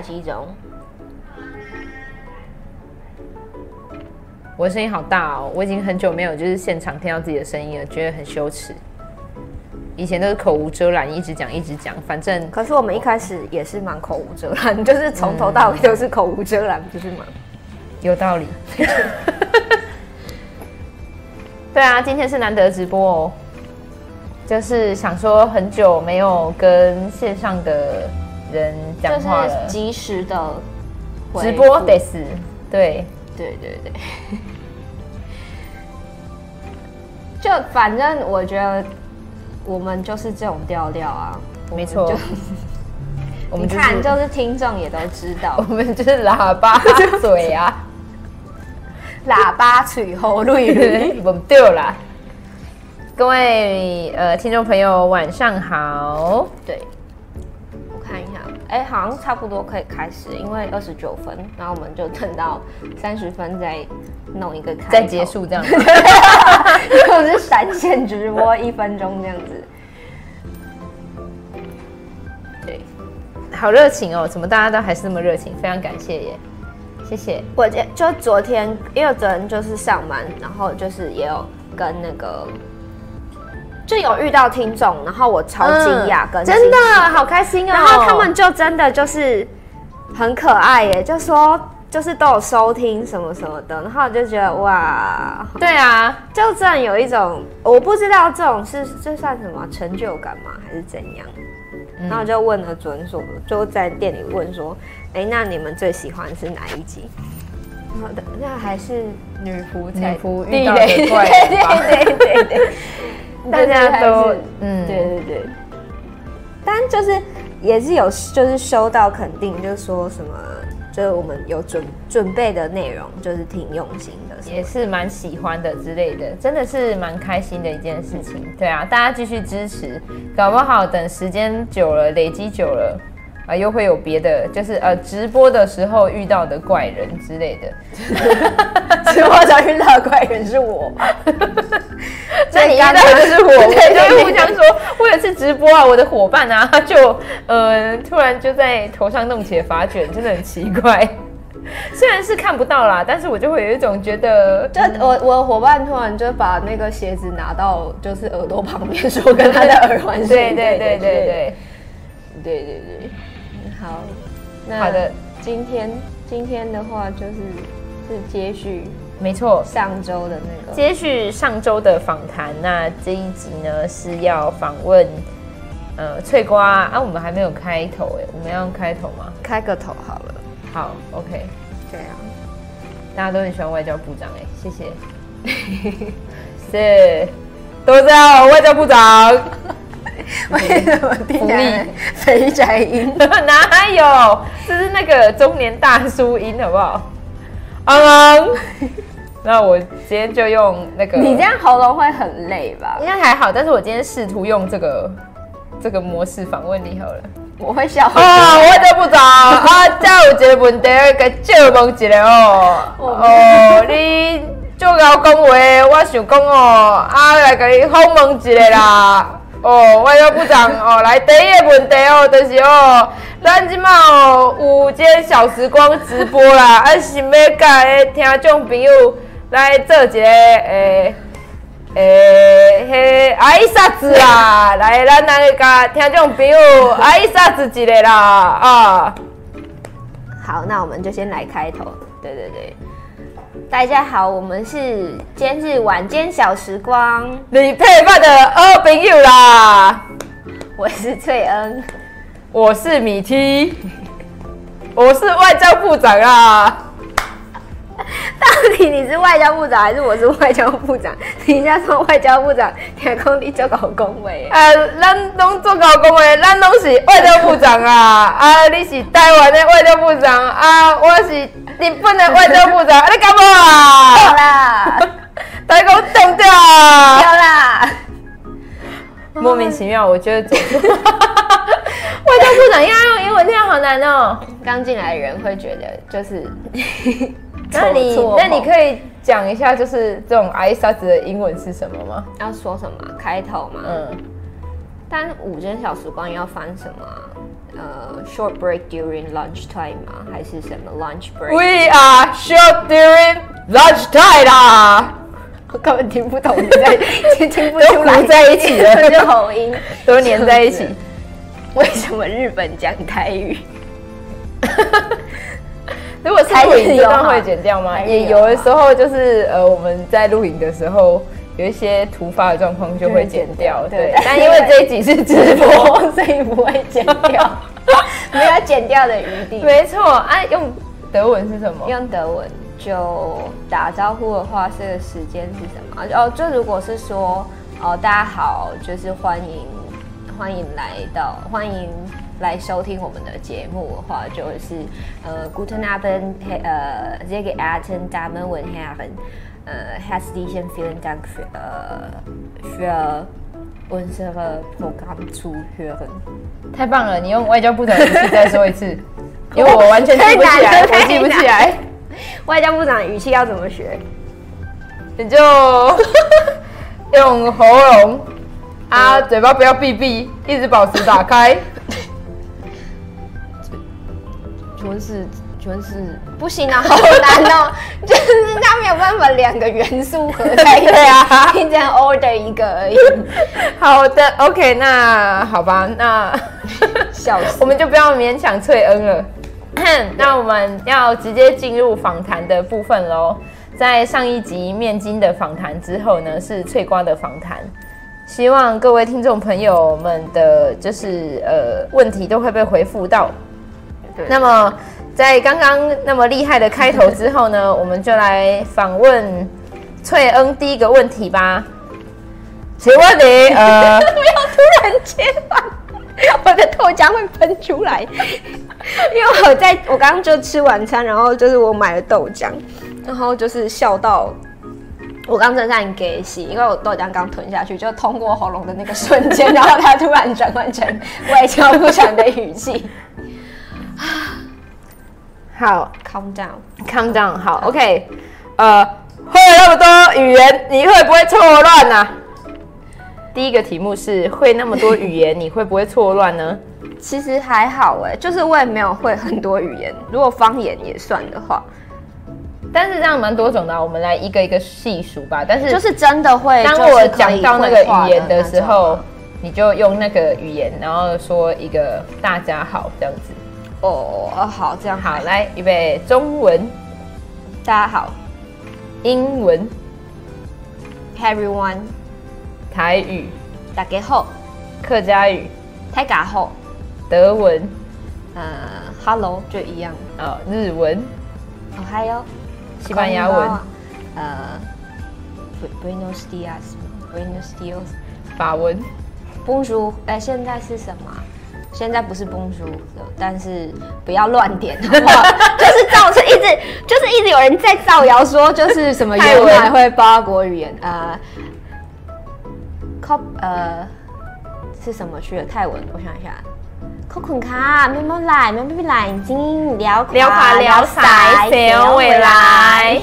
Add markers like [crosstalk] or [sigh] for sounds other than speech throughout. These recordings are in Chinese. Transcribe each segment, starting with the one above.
机中，待机中。我的声音好大哦，我已经很久没有就是现场听到自己的声音了，觉得很羞耻。以前都是口无遮拦，一直讲一直讲，反正。可是我们一开始也是蛮口无遮拦，[laughs] 就是从头到尾都是口无遮拦，不是吗？有道理。[laughs] 对啊，今天是难得直播哦。就是想说，很久没有跟线上的人讲话了，就是及时的直播得死，对。对对对，[laughs] 就反正我觉得我们就是这种调调啊，没错，[laughs] 我们看就是听众也都知道，[laughs] 我们就是喇叭嘴啊，喇叭嘴喉绿，我们掉了。各位呃听众朋友，晚上好。对，哎、欸，好像差不多可以开始，因为二十九分，然后我们就等到三十分再弄一个开，再结束这样子。[laughs] 因为我是闪现直播一分钟这样子。对，好热情哦，怎么大家都还是那么热情？非常感谢耶，谢谢。我就昨天，因为昨天就是上班，然后就是也有跟那个。就有遇到听众，然后我超惊讶，跟、嗯、真的好开心哦。然后他们就真的就是很可爱耶，就说就是都有收听什么什么的，然后我就觉得哇，对啊，就这样有一种我不知道这种是这算什么成就感吗，还是怎样？嗯、然后我就问了准所，就在店里问说，哎，那你们最喜欢是哪一集？好的，那还是女仆女仆遇到的怪，对对对对对。大家都嗯，对对对，但就是也是有就是收到肯定，就是说什么，就是我们有准准备的内容，就是挺用心的，也是蛮喜欢的之类的，真的是蛮开心的一件事情。对啊，大家继续支持，搞不好等时间久了，累积久了。啊，又会有别的，就是呃，直播的时候遇到的怪人之类的。[laughs] 直播上遇到的怪人是我吗？[laughs] 那你遇到的是我？[laughs] 对，就互相说，我也是直播啊，我的伙伴啊，他就呃，突然就在头上弄起了发卷，真的很奇怪。虽然是看不到啦，但是我就会有一种觉得，就我我的伙伴突然就把那个鞋子拿到就是耳朵旁边说，跟他的耳环。对对对对对对对。好，那好的，今天今天的话就是是接续，没错，上周的那个接续上周的访谈。那这一集呢是要访问呃翠瓜啊，我们还没有开头哎，我们要用开头吗？开个头好了。好，OK。对啊，大家都很喜欢外交部长哎，谢谢。[laughs] 是，都知道外交部长。为什么听起来肥宅音？[laughs] 哪有？这是那个中年大叔音，好不好？嗯嗯。[laughs] 那我今天就用那个。你这样喉咙会很累吧？应该还好，但是我今天试图用这个这个模式访问你好了。我会笑。啊，我就不知道啊，再有一个问题，给借问一下哦。哦，你就要讲话，我想讲哦，啊，来给你访问一下啦。哦，外交部长哦，来第一个问题哦，就是哦，咱今嘛哦有这小时光直播啦，[laughs] 啊想要甲诶听众朋友来做一个诶诶迄阿姨啥子啦，[laughs] 来咱来甲听众朋友阿姨啥子一个啦啊。好，那我们就先来开头，对对对。大家好，我们是今日晚间小时光，你配饭的二朋友啦。我是翠恩，我是米 T，我是外交部长啊。[laughs] 到底你是外交部长还是我是外交部长？人家说外交部长，天空你做搞恭维。呃，咱拢做搞恭维，咱拢是外交部长啊。啊，你是台湾的外交部长啊，我是日本的外交部长。你干嘛啊？好啦，大家给我冻掉啊！好啦。莫名其妙，我觉得总是外交部长要用英文，这样好难哦。刚进来的人会觉得就是。[laughs] 那你那你可以讲一下，就是这种挨沙子的英文是什么吗？要说什么开头吗？嗯。但五间小时光要翻什么？呃，short break during lunch time 吗？还是什么 lunch break？We are short during lunch time 啦。我根本听不懂你在，[laughs] 听不出来，都在一起了，就口音都黏在一起。[laughs] 为什么日本讲台语？[laughs] 如果是录影这段会剪掉吗？有也有的时候就是呃，我们在录影的时候有一些突发的状况就会剪掉。对，对但因为这一集是直播，[laughs] 所以不会剪掉，[laughs] 没有剪掉的余地。没错，哎、啊，用德文是什么？用德文就打招呼的话，这个时间是什么？哦，就如果是说哦，大家好，就是欢迎欢迎来到欢迎。来收听我们的节目的话，就是呃，Guten Abend，呃，sehr geehrte Damen und Herren，呃，herzlichen vielen Dank für 呃，für unsere Programm zu hören。太棒了，你用外交部长的语气再说一次，[laughs] 因为我完全记不起来，我记不起来。外交部长语气要怎么学？你就用喉咙啊，嘴巴不要闭闭，一直保持打开。全是全是不行啊，好难哦，[laughs] 没有办法两个元素合在一起啊，变成 order 一个而已。[laughs] 好的，OK，那好吧，那笑死，我们就不要勉强翠恩了。[clears throat] 那我们要直接进入访谈的部分喽。在上一集面筋的访谈之后呢，是翠瓜的访谈。希望各位听众朋友们的，就是呃问题都会被回复到。那么，在刚刚那么厉害的开头之后呢，我们就来访问翠恩第一个问题吧。请问你呃，[laughs] 不要突然间吧，我的豆浆会喷出来。因为我在我刚刚就吃晚餐，然后就是我买了豆浆，然后就是笑到我刚正在给洗，因为我豆浆刚吞下去，就通过喉咙的那个瞬间，然后它突然转换成外交部长的语气。好，calm down，calm down，好，OK，呃，会了那么多语言，你会不会错乱呢？第一个题目是会那么多语言，你会不会错乱呢？[laughs] 其实还好哎，就是我也没有会很多语言，如果方言也算的话，但是这样蛮多种的啊，我们来一个一个细数吧。但是就是真的会，当我讲到那个语言的时候，你就用那个语言，然后说一个大家好这样子。哦哦，好，这样。好，来预备中文，大家好，英文，everyone，台语，大家好，客家语，大家好，德文，呃，hello 就一样，哦，日文，哦，还有西班牙文，呃，Buenos Dias，Buenos Dias，法文，Bonjour，哎，现在是什么？现在不是崩书的，但是不要乱点的话，[laughs] 就是造成一直就是一直有人在造谣说，就是什么原来会八国语言啊，cop 呃是什么去了泰文？我想一下，cocon 卡，慢慢来，慢慢来，已经聊聊垮聊塞，小未来。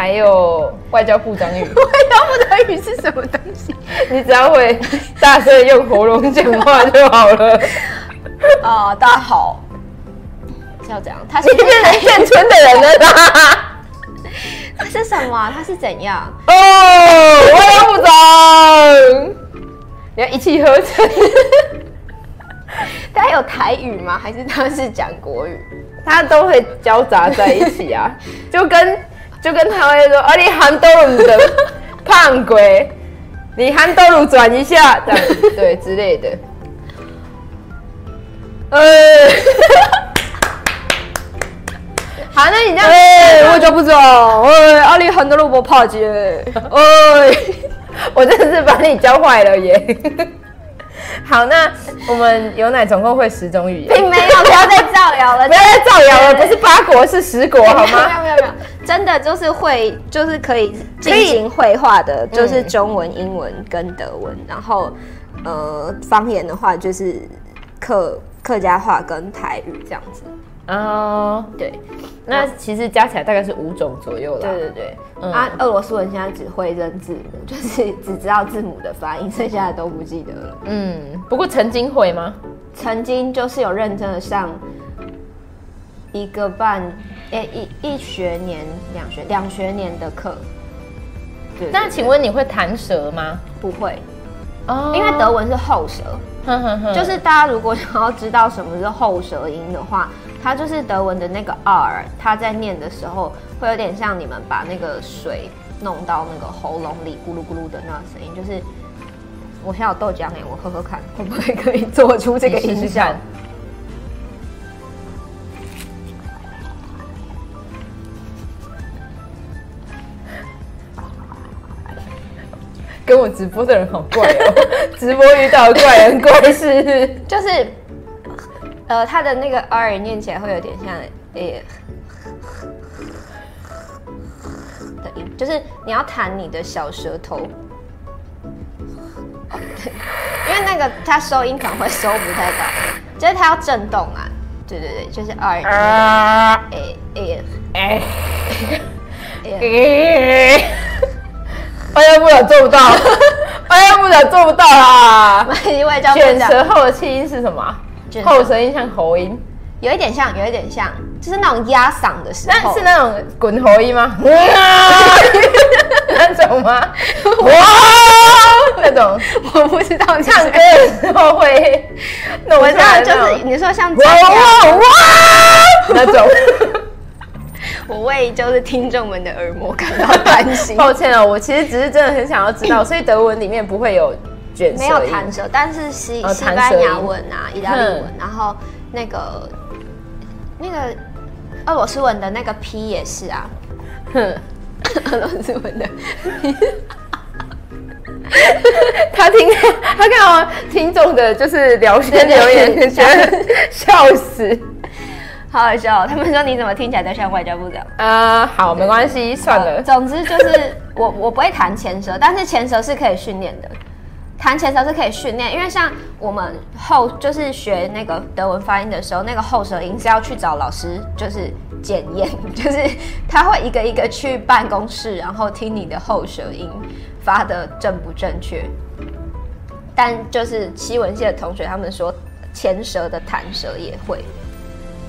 还有外交部长语，[laughs] 外交部长语是什么东西？[laughs] 你只要会大声用喉咙讲话就好了。[laughs] 啊，大家好，是要这样？他是变成眷村的人了吧？他是什么？他是怎样？哦，外交部长，你要一气呵成。他有台语吗？还是他是讲国语？他都会交杂在一起啊，就跟就跟他会说，啊，你韩多鲁的 [laughs] 胖鬼，你韩多鲁转一下，这样。[laughs] 对之类的。[laughs] 呃，好，那你这样，哎，我就不知道，哎，阿里韩多鲁不怕姐，哎，我真的是把你教坏了耶。[laughs] 好，那我们有奶总共会十种语言，并没有，不要再造谣了，[laughs] 不要再造谣了，不是八国是十国，好吗？没有没有没有，没有，真的就是会，就是可以进行绘画的，就是中文、英文跟德文，然后呃，方言的话就是客客家话跟台语这样子。哦，对，那其实加起来大概是五种左右了。对对对，嗯、啊，俄罗斯人现在只会认字母，[laughs] 就是只知道字母的发音，剩下的都不记得了。嗯，不过曾经会吗？曾经就是有认真的上一个半，哎、欸，一一学年、两学两学年的课。对，那请问你会弹舌吗？不会，哦，因为德文是后舌。哼哼哼，就是大家如果想要知道什么是后舌音的话。它就是德文的那个 R，它在念的时候会有点像你们把那个水弄到那个喉咙里咕噜咕噜的那个声音。就是我现在有豆浆哎，我喝喝看会不会可以做出这个音效？跟我直播的人好怪哦，[laughs] 直播遇到怪人怪事，就是。呃，它的那个 R 念起来会有点像诶的音，就是你要弹你的小舌头，因为那个它收音可能会收不太到，就是它要震动啊，对对对，就是 R 诶诶诶诶，哎呀，不了做不到，哎呀，不了做不到啦！卷舌后的气音是什么？后舌音像喉音，有一点像，有一点像，就是那种压嗓的时候。那是那种滚喉音吗？[laughs] 那种吗？哇，那种我不知道。唱歌的时候会，我知道，就是你说像哇哇哇那种。[laughs] 我为就是听众们的耳膜感到担心。抱歉哦，我其实只是真的很想要知道，所以德文里面不会有。没有弹舌，但是西西班牙文啊、意大利文，然后那个那个俄罗斯文的那个 P 也是啊，哼，俄罗斯文的，[laughs] 他听他看到听众的就是聊天留言，觉得笑死，好好笑。他们说你怎么听起来都像外交部长？呃，好，没关系，算了。总之就是我 [laughs] 我不会弹前舌，但是前舌是可以训练的。弹前舌是可以训练，因为像我们后就是学那个德文发音的时候，那个后舌音是要去找老师，就是检验，[laughs] 就是他会一个一个去办公室，然后听你的后舌音发的正不正确。但就是西文系的同学他们说，前舌的弹舌也会，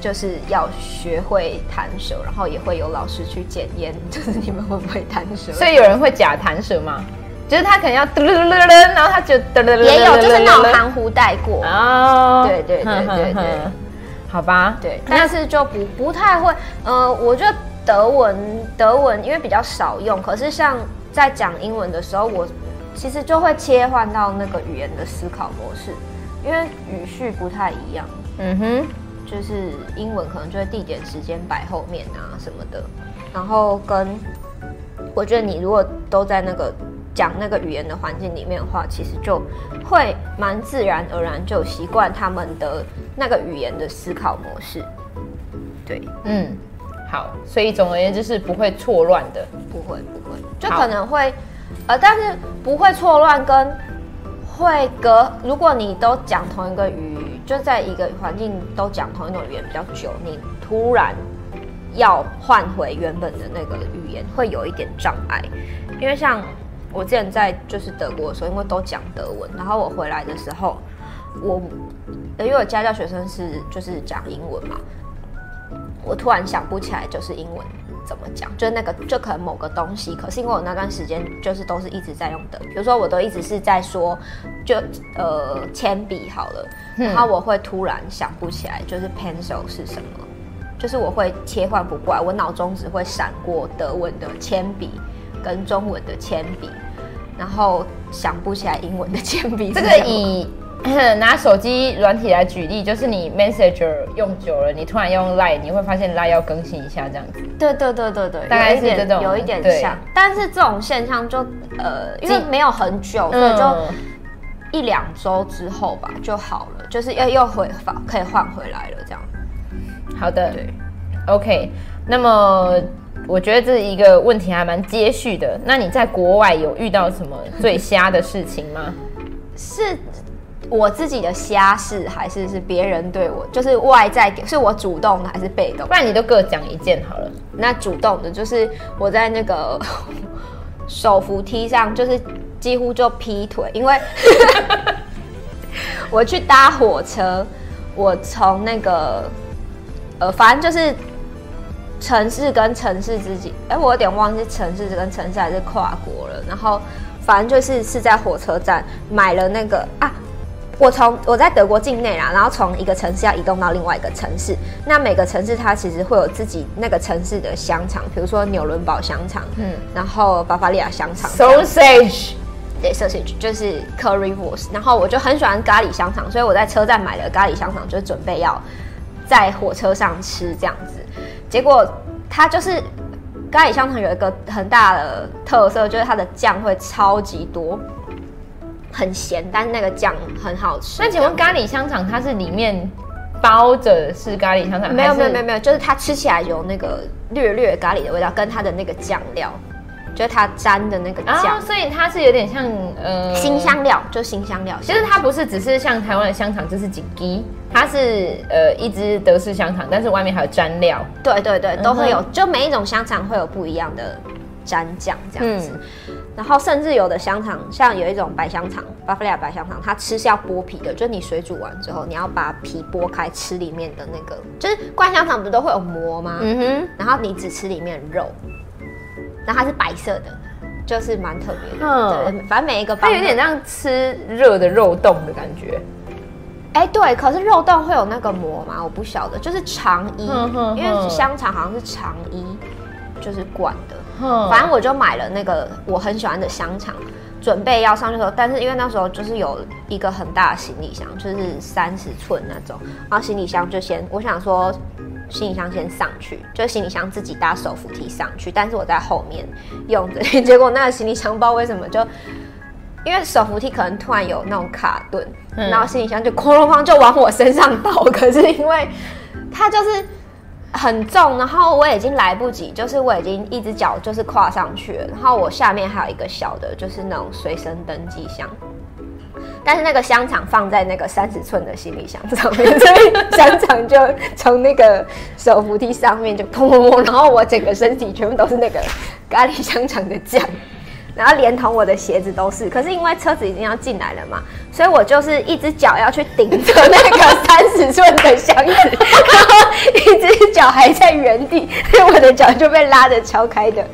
就是要学会弹舌，然后也会有老师去检验，[laughs] 就是你们会不会弹舌。所以有人会假弹舌吗？就是他可能要噔噔噔噔，然后他就噔噔噔，也有就是那种含糊带过哦，对对对对对，好吧，对，但是就不不太会，呃，我觉得德文德文因为比较少用，可是像在讲英文的时候，我其实就会切换到那个语言的思考模式，因为语序不太一样，嗯哼，就是英文可能就会地点时间摆后面啊什么的，然后跟我觉得你如果都在那个。讲那个语言的环境里面的话，其实就会蛮自然而然就习惯他们的那个语言的思考模式。对，嗯，好，所以总而言之是不会错乱的，不会不会，就可能会，呃，但是不会错乱跟会隔，如果你都讲同一个语，就在一个环境都讲同一种语言比较久，你突然要换回原本的那个语言，会有一点障碍，因为像。我之前在就是德国的时候，因为都讲德文，然后我回来的时候，我因为我家教学生是就是讲英文嘛，我突然想不起来就是英文怎么讲，就是那个就可能某个东西，可是因为我那段时间就是都是一直在用的，比如说我都一直是在说，就呃铅笔好了，然后我会突然想不起来，就是 pencil 是什么，就是我会切换不过来，我脑中只会闪过德文的铅笔跟中文的铅笔，然后想不起来英文的铅笔。这个以 [clears throat] 拿手机软体来举例，就是你 Messenger 用久了，你突然用 Line，你会发现 Line 要更新一下这样子。对对对对对，大概是这种，有一点像。但是这种现象就呃，因为没有很久，所以就一两周之后吧就好了，就是又又回返，可以换回来了这样。好的，对，OK。那么我觉得这一个问题还蛮接续的。那你在国外有遇到什么最瞎的事情吗？是。我自己的瞎事，还是是别人对我，就是外在给，是我主动的还是被动？不然你都各讲一件好了。那主动的，就是我在那个手扶梯上，就是几乎就劈腿，因为 [laughs] 我去搭火车，我从那个呃，反正就是城市跟城市之间，哎，我有点忘记城市跟城市还是跨国了。然后反正就是是在火车站买了那个啊。我从我在德国境内啦，然后从一个城市要移动到另外一个城市，那每个城市它其实会有自己那个城市的香肠，比如说纽伦堡香肠，嗯，然后巴伐利亚香肠，sausage，对，sausage 就是 currywurst，然后我就很喜欢咖喱香肠，所以我在车站买了咖喱香肠，就准备要在火车上吃这样子，结果它就是咖喱香肠有一个很大的特色，就是它的酱会超级多。很咸，但是那个酱很好吃。那请问咖喱香肠它是里面包着是咖喱香肠？没有没有没有没有，就是它吃起来有那个略略咖喱的味道，跟它的那个酱料，就是它沾的那个酱，哦，所以它是有点像呃新香料，就新香料。其实它不是只是像台湾的香肠，就是锦鸡，它是呃一只德式香肠，但是外面还有沾料。对对对，都会有，嗯、就每一种香肠会有不一样的沾酱这样子。嗯然后甚至有的香肠，像有一种白香肠，巴伐利亚白香肠，它吃是要剥皮的，就是你水煮完之后，你要把皮剥开吃里面的那个，就是灌香肠不是都会有膜吗？嗯哼。然后你只吃里面的肉，然后它是白色的，就是蛮特别的。嗯。对，反正每一个它有点像吃热的肉冻的感觉。哎，对，可是肉冻会有那个膜吗？我不晓得，就是肠衣，因为香肠好像是肠衣，就是灌的。反正我就买了那个我很喜欢的香肠，准备要上去的时候，但是因为那时候就是有一个很大的行李箱，就是三十寸那种，然后行李箱就先我想说行李箱先上去，就行李箱自己搭手扶梯上去，但是我在后面用着，[laughs] 结果那个行李箱不知道为什么就因为手扶梯可能突然有那种卡顿，然后行李箱就哐哐哐就往我身上倒，可是因为它就是。很重，然后我已经来不及，就是我已经一只脚就是跨上去了，然后我下面还有一个小的，就是那种随身登机箱，但是那个香肠放在那个三十寸的行李箱上面，所以香肠就从那个手扶梯上面就砰砰砰，然后我整个身体全部都是那个咖喱香肠的酱。然后连同我的鞋子都是，可是因为车子已经要进来了嘛，所以我就是一只脚要去顶着那个 [laughs] 三十寸的箱子，然后一只脚还在原地，所以我的脚就被拉着敲开的，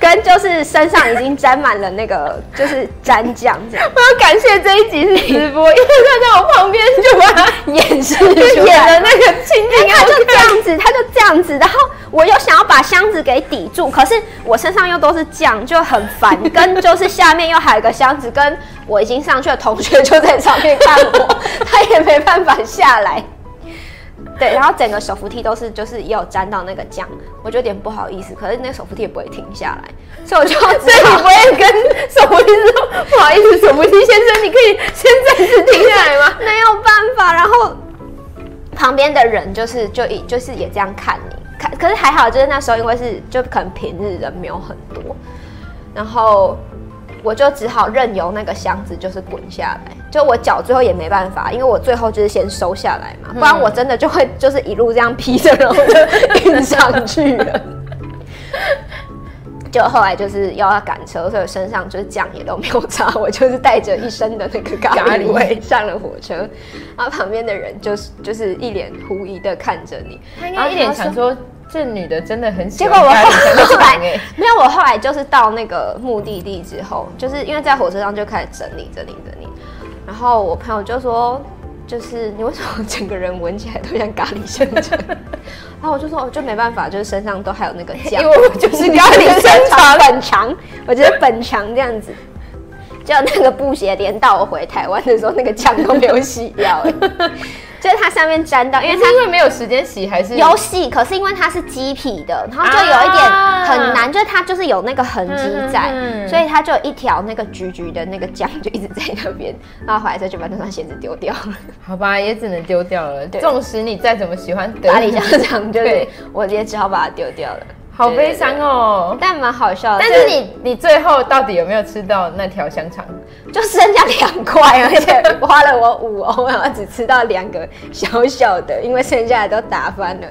跟就是身上已经沾满了那个就是粘酱这样。我要感谢这一集是直播，因为他在我旁边就把它演示，就演了那个情景，他就这样子，他就这样子，然后我又想要把箱子给抵住，可是我身上又都是酱，就很烦。跟就是下面又还有一个箱子，跟我已经上去的同学就在上面看我，[laughs] 他也没办法下来。对，然后整个手扶梯都是就是也有沾到那个酱，我就有点不好意思。可是那个手扶梯也不会停下来，所以我就 [laughs] 所以你不会跟手扶梯说不好意思，手扶梯先生，你可以先暂时停下来吗？[laughs] 没有办法。然后旁边的人就是就一就是也这样看你看，可是还好，就是那时候因为是就可能平日人没有很多。然后我就只好任由那个箱子就是滚下来，就我脚最后也没办法，因为我最后就是先收下来嘛，不然我真的就会就是一路这样披着，然后就运上去了。就后来就是要要赶车，所以身上就是酱也都没有擦，我就是带着一身的那个咖喱味上了火车，然后旁边的人就是就是一脸狐疑的看着你，他应该一脸想说这女的真的很喜欢。结果我后来 [laughs] 没有，我后来就是到那个目的地之后，就是因为在火车上就开始整理整理整理，然后我朋友就说，就是你为什么整个人闻起来都像咖喱香肠？[laughs] 然后我就说，我就没办法，就是身上都还有那个酱，因为我就是 [laughs] 咖喱香肠本强，我觉得本强这样子。就那个布鞋，连到我回台湾的时候，那个酱都没有洗掉。就是它上面沾到，因为它因为没有时间洗，还是有洗，可是因为它是鸡皮的，然后就有一点很难，啊、就是它就是有那个痕迹在，所以它就有一条那个橘橘的那个酱就一直在那边。然后回来之后就把那双鞋子丢掉了。好吧，也只能丢掉了。纵使你再怎么喜欢打理香肠，就是对我也只好把它丢掉了。好悲伤哦，但蛮好笑的。但是你你最后到底有没有吃到那条香肠？就剩下两块，而且花了我五欧，然后只吃到两个小小的，因为剩下的都打翻了。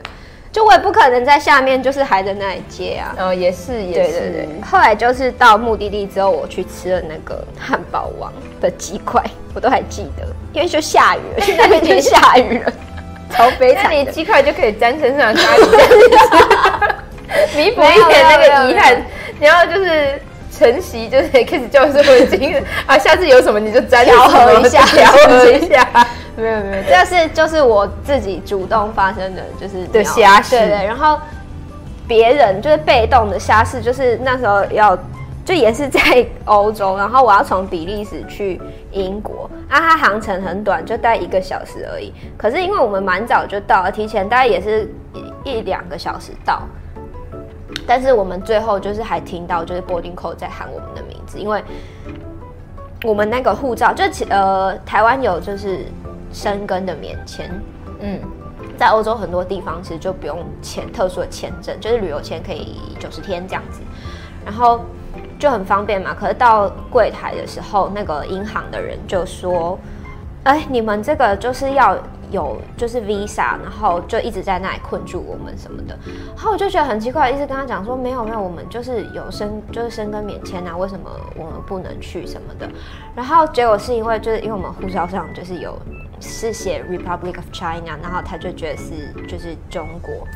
就我也不可能在下面就是还在那里接啊。哦，也是也是。对对对。后来就是到目的地之后，我去吃了那个汉堡王的鸡块，我都还记得，因为就下雨了，现在已经下雨了，[laughs] 超悲惨。那你鸡块就可以沾身上。[laughs] [laughs] [laughs] 弥补一点那个遗憾，然后就是晨曦，就是开始教授已经啊，下次有什么你就沾 [laughs] 调和一下，调和一下。没有没有，这是就是我自己主动发生的，就是的瞎事。对对，然后别人就是被动的瞎事，就是那时候要就也是在欧洲，然后我要从比利时去英国，啊，它航程很短，就待一个小时而已。可是因为我们蛮早就到了，提前大概也是一一两个小时到。但是我们最后就是还听到，就是 boarding call 在喊我们的名字，因为我们那个护照就其呃台湾有就是生根的免签，嗯，在欧洲很多地方其实就不用签特殊的签证，就是旅游签可以九十天这样子，然后就很方便嘛。可是到柜台的时候，那个银行的人就说：“哎，你们这个就是要。”有就是 visa，然后就一直在那里困住我们什么的，然后我就觉得很奇怪，一直跟他讲说没有没有，我们就是有申就是申根免签啊，为什么我们不能去什么的？然后结果是因为就是因为我们护照上就是有是写 Republic of China，然后他就觉得是就是中国。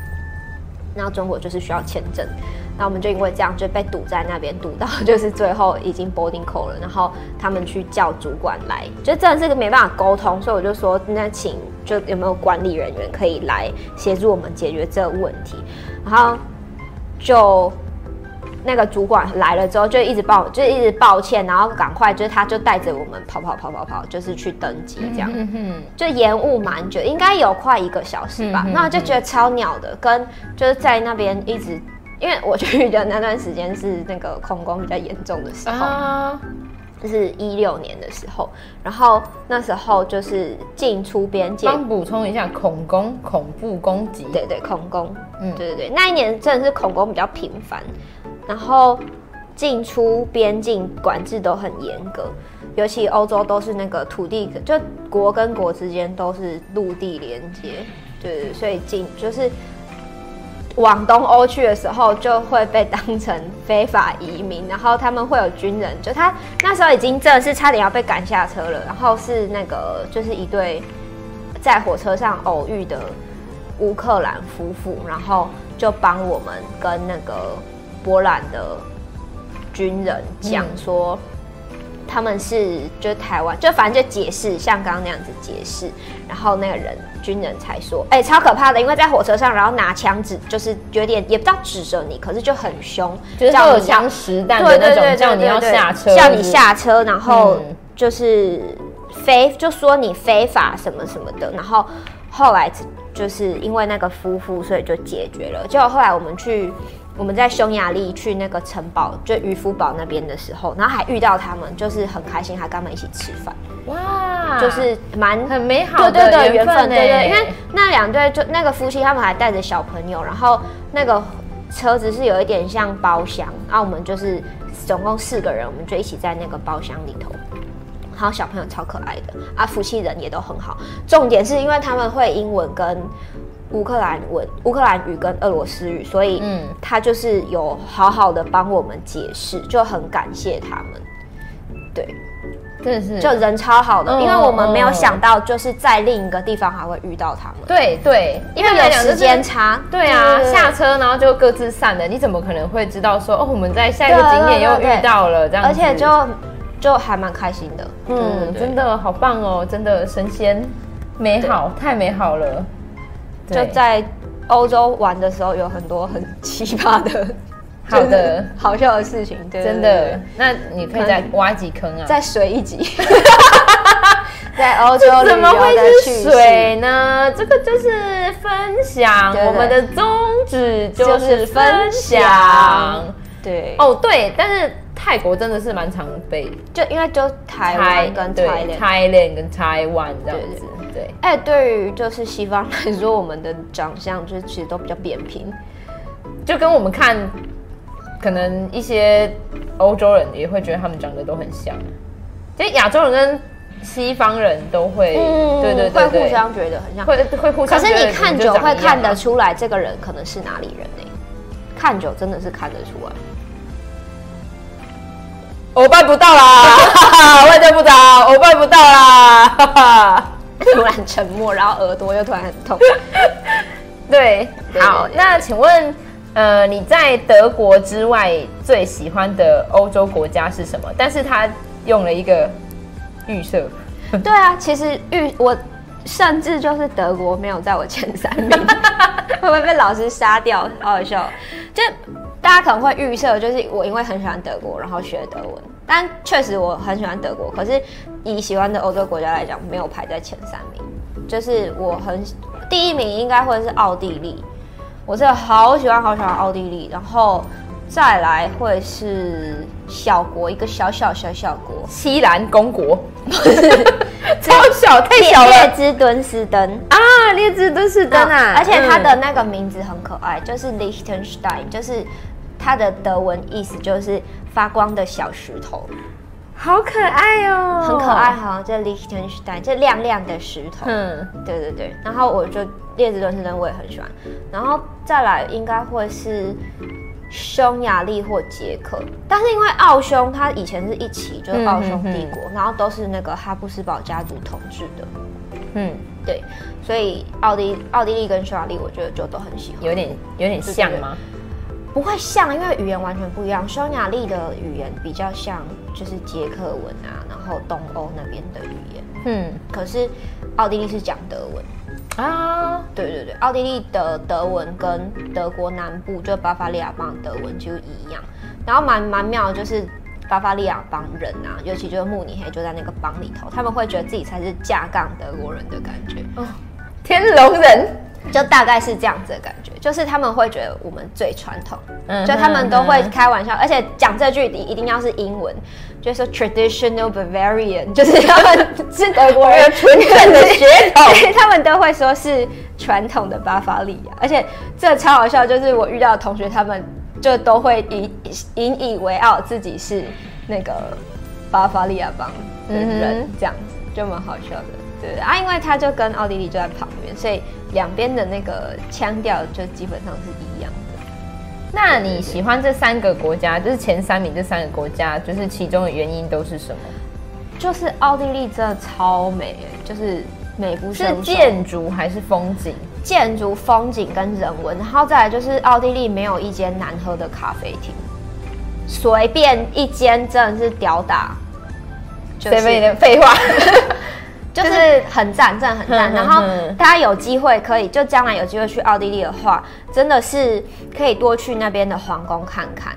那中国就是需要签证，那我们就因为这样就被堵在那边，堵到就是最后已经 boarding call 了，然后他们去叫主管来，就真的是个没办法沟通，所以我就说那请就有没有管理人员可以来协助我们解决这个问题，然后就。那个主管来了之后，就一直抱，就一直抱歉，然后赶快，就是他就带着我们跑跑跑跑跑，就是去登机这样，嗯、哼就延误蛮久，应该有快一个小时吧。那就觉得超鸟的，跟就是在那边一直，因为我去的那段时间是那个恐攻比较严重的时候，啊、就是一六年的时候，然后那时候就是进出边界。帮补充一下，恐攻恐怖攻击，对对，恐攻，嗯，对对对，那一年真的是恐攻比较频繁。然后进出边境管制都很严格，尤其欧洲都是那个土地，就国跟国之间都是陆地连接，对，所以进就是往东欧去的时候就会被当成非法移民，然后他们会有军人，就他那时候已经真的是差点要被赶下车了，然后是那个就是一对在火车上偶遇的乌克兰夫妇，然后就帮我们跟那个。波兰的军人讲说，他们是就台湾，就反正就解释，像刚刚那样子解释，然后那个人军人才说，哎、欸，超可怕的，因为在火车上，然后拿枪指，就是有点也不知道指着你，可是就很凶，就是荷枪实弹的那种，叫你要下车，叫你下车，然后就是非就说你非法什么什么的，然后后来就是因为那个夫妇，所以就解决了。结果后来我们去。我们在匈牙利去那个城堡，就渔夫堡那边的时候，然后还遇到他们，就是很开心，还跟他们一起吃饭。哇，就是蛮很美好的对对对缘分，对对，因为那两对就那个夫妻，他们还带着小朋友，然后那个车子是有一点像包厢，然后我们就是总共四个人，我们就一起在那个包厢里头，然后小朋友超可爱的，啊，夫妻人也都很好，重点是因为他们会英文跟。乌克兰文、乌克兰语跟俄罗斯语，所以嗯，他就是有好好的帮我们解释，就很感谢他们。对，真的是就人超好的，嗯因为我们没有想到，就是在另一个地方还会遇到他们。对对，因为有时间差。对啊，下车然后就各自散了，你怎么可能会知道说哦，我们在下一个景点又遇到了这样子？而且就就还蛮开心的。嗯，真的好棒哦，真的神仙美好，太美好了。就在欧洲玩的时候，有很多很奇葩的。好的，好笑的事情，对，真的。那你可以再挖几坑啊，再水一集。[laughs] 在欧洲怎么会是水呢？这个就是分享，我们的宗旨就是分享。对，哦对，但是泰国真的是蛮常被，就因为就台湾跟 Thailand 跟台湾这样子。对，哎，对于就是西方来说，我们的长相就是其实都比较扁平，就跟我们看。可能一些欧洲人也会觉得他们长得都很像，其实亚洲人跟西方人都会，嗯、对，对对对，会互相觉得很像，会会互相。可是你看久会看得出来，这个人可能是哪里人呢？看久真的是看得出来。我办不到啦，外交部长，我办不到啦。突然沉默，然后耳朵又突然很痛。[laughs] 对，好，那请问。呃，你在德国之外最喜欢的欧洲国家是什么？但是他用了一个预设。[laughs] 对啊，其实预我甚至就是德国没有在我前三名，[laughs] 会不会被老师杀掉？好好笑。就大家可能会预设，就是我因为很喜欢德国，然后学德文。但确实我很喜欢德国，可是以喜欢的欧洲国家来讲，没有排在前三名。就是我很第一名应该会是奥地利。我真的好喜欢好喜欢奥地利，然后再来会是小国，一个小小小小国，西兰公国，[laughs] 不是 [laughs] 超小太小了，列支敦士登啊，列支敦士登啊，而且它的那个名字很可爱，就是 Liechtenstein，就是它的德文意思就是发光的小石头。好可爱哦，很可爱哈，这 Liechtenstein 这亮亮的石头，嗯，对对对，然后我就列支敦士登我也很喜欢，然后再来应该会是匈牙利或捷克，但是因为奥匈它以前是一起就是奥匈帝国，然后都是那个哈布斯堡家族统治的，嗯，对，所以奥地奥地利跟匈牙利我觉得就都很喜欢，有点有点像吗？不会像，因为语言完全不一样。匈牙利的语言比较像，就是捷克文啊，然后东欧那边的语言。嗯，可是奥地利是讲德文啊。对对对，奥地利的德文跟德国南部就巴伐利亚邦德文就一样。然后蛮蛮妙的，就是巴伐利亚邦人啊，尤其就是慕尼黑就在那个邦里头，他们会觉得自己才是架杠德国人的感觉。哦，天龙人。就大概是这样子的感觉，就是他们会觉得我们最传统，嗯，就他们都会开玩笑，而且讲这句一定要是英文，就是说 traditional Bavarian，[laughs] 就是他们是德国人。纯正的血统，[laughs] 他们都会说是传统的巴伐利亚，而且这超好笑，就是我遇到的同学，他们就都会引引以为傲自己是那个巴伐利亚帮的人，这样子就蛮好笑的。对啊，因为他就跟奥地利就在旁边，所以两边的那个腔调就基本上是一样的。那你喜欢这三个国家，就是前三名这三个国家，就是其中的原因都是什么？就是奥地利真的超美，就是美不胜。是建筑还是风景？建筑、风景跟人文，然后再来就是奥地利没有一间难喝的咖啡厅，随便一间真的是屌打。随便一点废话。就是很赞，真的很赞。然后大家有机会可以，就将来有机会去奥地利的话，真的是可以多去那边的皇宫看看。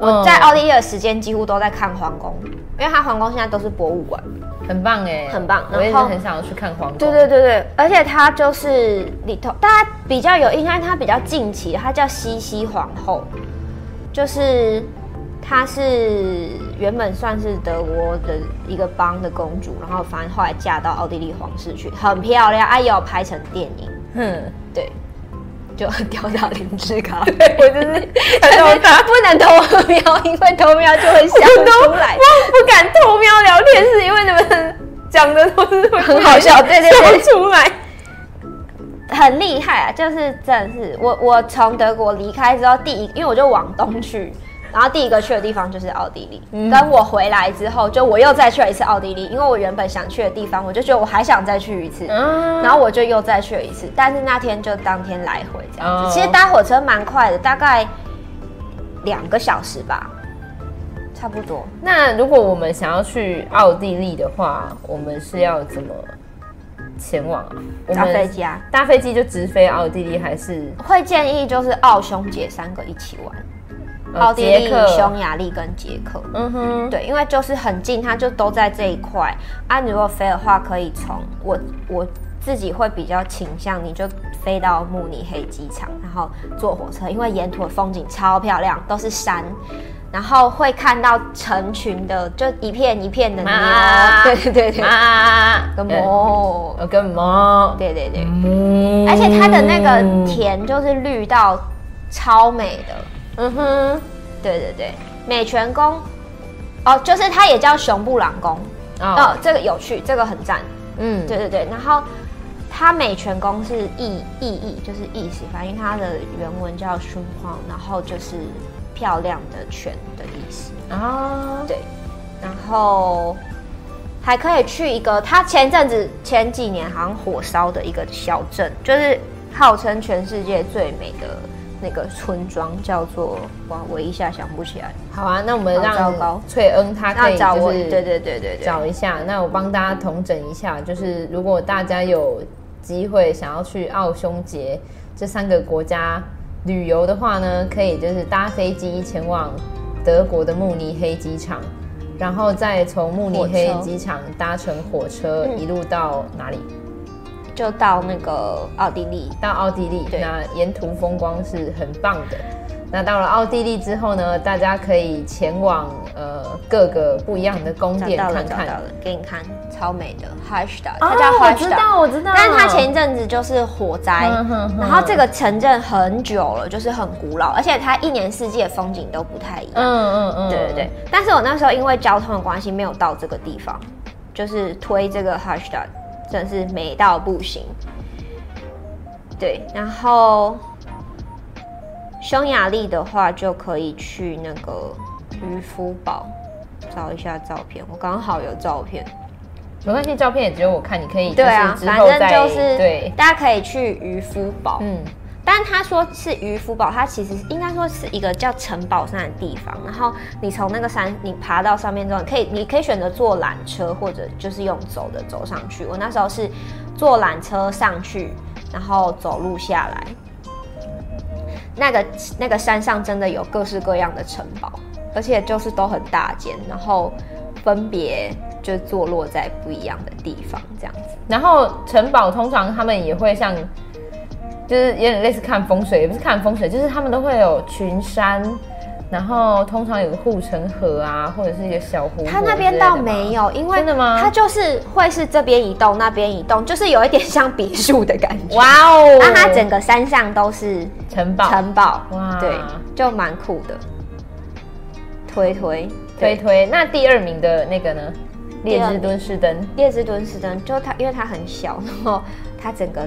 我在奥地利的时间几乎都在看皇宫，因为它皇宫现在都是博物馆，很棒哎，很棒。我也是很想要去看皇宫。对对对对，而且它就是里头大家比较有印象，它比较近期，它叫西西皇后，就是。她是原本算是德国的一个邦的公主，然后反正后来嫁到奥地利皇室去，很漂亮，哎、啊、有拍成电影，嗯，对，就吊打林志卡，[laughs] 对我就是偷他不能偷瞄，因为偷瞄就会笑出来，我不敢偷瞄聊天，是因为你们讲的都是很好笑，对对对，笑出来，很厉害啊，就是真的是我我从德国离开之后，第一，因为我就往东去。然后第一个去的地方就是奥地利。嗯、跟我回来之后，就我又再去了一次奥地利，因为我原本想去的地方，我就觉得我还想再去一次。嗯，然后我就又再去了一次，但是那天就当天来回这样子。哦、其实搭火车蛮快的，大概两个小时吧，差不多。那如果我们想要去奥地利的话，我们是要怎么？前往啊，搭飞机啊，搭飞机就直飞奥地利，还是会建议就是奥匈姐三个一起玩，奥、哦、地利、匈牙利跟捷克。嗯哼，对，因为就是很近，它就都在这一块。啊，你如果飞的话，可以从我我自己会比较倾向，你就飞到慕尼黑机场，然后坐火车，因为沿途的风景超漂亮，都是山。然后会看到成群的，就一片一片的牛，[laughs] 对对对对，跟猫，跟猫，对对对，而且它的那个田就是绿到超美的，嗯哼，对对对，美泉宫，哦，就是它也叫熊布朗宫，哦，这个有趣，这个很赞，嗯，对对对，然后它美泉宫是意意义，就是意思，反正它的原文叫孙晃，然后就是。漂亮的泉的意思。啊，对，然后还可以去一个，他前阵子前几年好像火烧的一个小镇，就是号称全世界最美的那个村庄，叫做哇，我一下想不起来。好啊，那我们让翠恩他可以找我，对对对对对，找一下。那我帮大家统整一下，就是如果大家有机会想要去奥匈捷这三个国家。旅游的话呢，可以就是搭飞机前往德国的慕尼黑机场，然后再从慕尼黑机场搭乘火车一路到哪里？就到那个奥地利，到奥地利。那沿途风光是很棒的。那到了奥地利之后呢，大家可以前往呃各个不一样的宫殿看看。找到了，给你看，超美的 Hallstatt，它叫 Hallstatt，我知道，我知道。但是它前一阵子就是火灾，然后这个城镇很久了，就是很古老，而且它一年四季的风景都不太一样。嗯嗯嗯，对对对。但是我那时候因为交通的关系没有到这个地方，就是推这个 Hallstatt，真的是美到不行。对，然后。匈牙利的话，就可以去那个渔夫堡找一下照片。我刚好有照片，没关系，照片也只有我看。你可以对啊，反正就是对，大家可以去渔夫堡。嗯，但他说是渔夫堡，它其实应该说是一个叫城堡山的地方。然后你从那个山，你爬到上面之后，你可以你可以选择坐缆车，或者就是用走的走上去。我那时候是坐缆车上去，然后走路下来。那个那个山上真的有各式各样的城堡，而且就是都很大间，然后分别就坐落在不一样的地方，这样子。然后城堡通常他们也会像，就是有点类似看风水，也不是看风水，就是他们都会有群山。然后通常有个护城河啊，或者是一个小湖。它那边倒没有，因为真的吗？它就是会是这边移动，那边移动，就是有一点像别墅的感觉。哇哦！那它整个山上都是城堡，城堡哇，对，就蛮酷的。推推推推，那第二名的那个呢？列支敦士登。列支敦士登，就它因为它很小，然后它整个。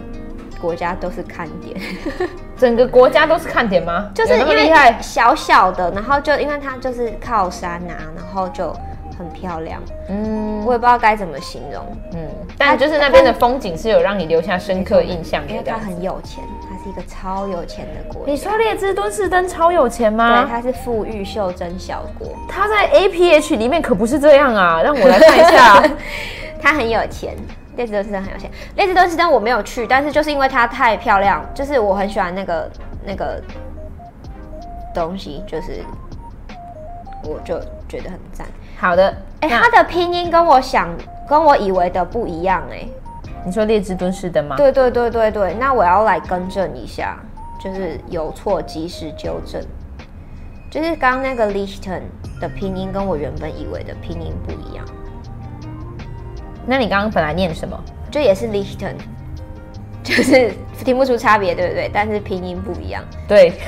国家都是看点，[laughs] 整个国家都是看点吗？就是因为小小的，然后就因为它就是靠山啊，然后就很漂亮。嗯，我也不知道该怎么形容。嗯，但就是那边的风景是有让你留下深刻印象的。因为它很有钱，它是一个超有钱的国家。你说列支敦士登超有钱吗？对，它是富裕袖珍小国。它在 APH 里面可不是这样啊，让我来看一下。[laughs] 它很有钱。列支敦士登很有钱，列支敦士登我没有去，但是就是因为它太漂亮，就是我很喜欢那个那个东西，就是我就觉得很赞。好的，哎、欸，它的拼音跟我想跟我以为的不一样、欸，哎，你说列支敦士登吗？对对对对对，那我要来更正一下，就是有错及时纠正，就是刚刚那个 Lichten 的拼音跟我原本以为的拼音不一样。那你刚刚本来念什么？就也是 Lichten，就是 [laughs] 听不出差别，对不对？但是拼音不一样。对。[laughs]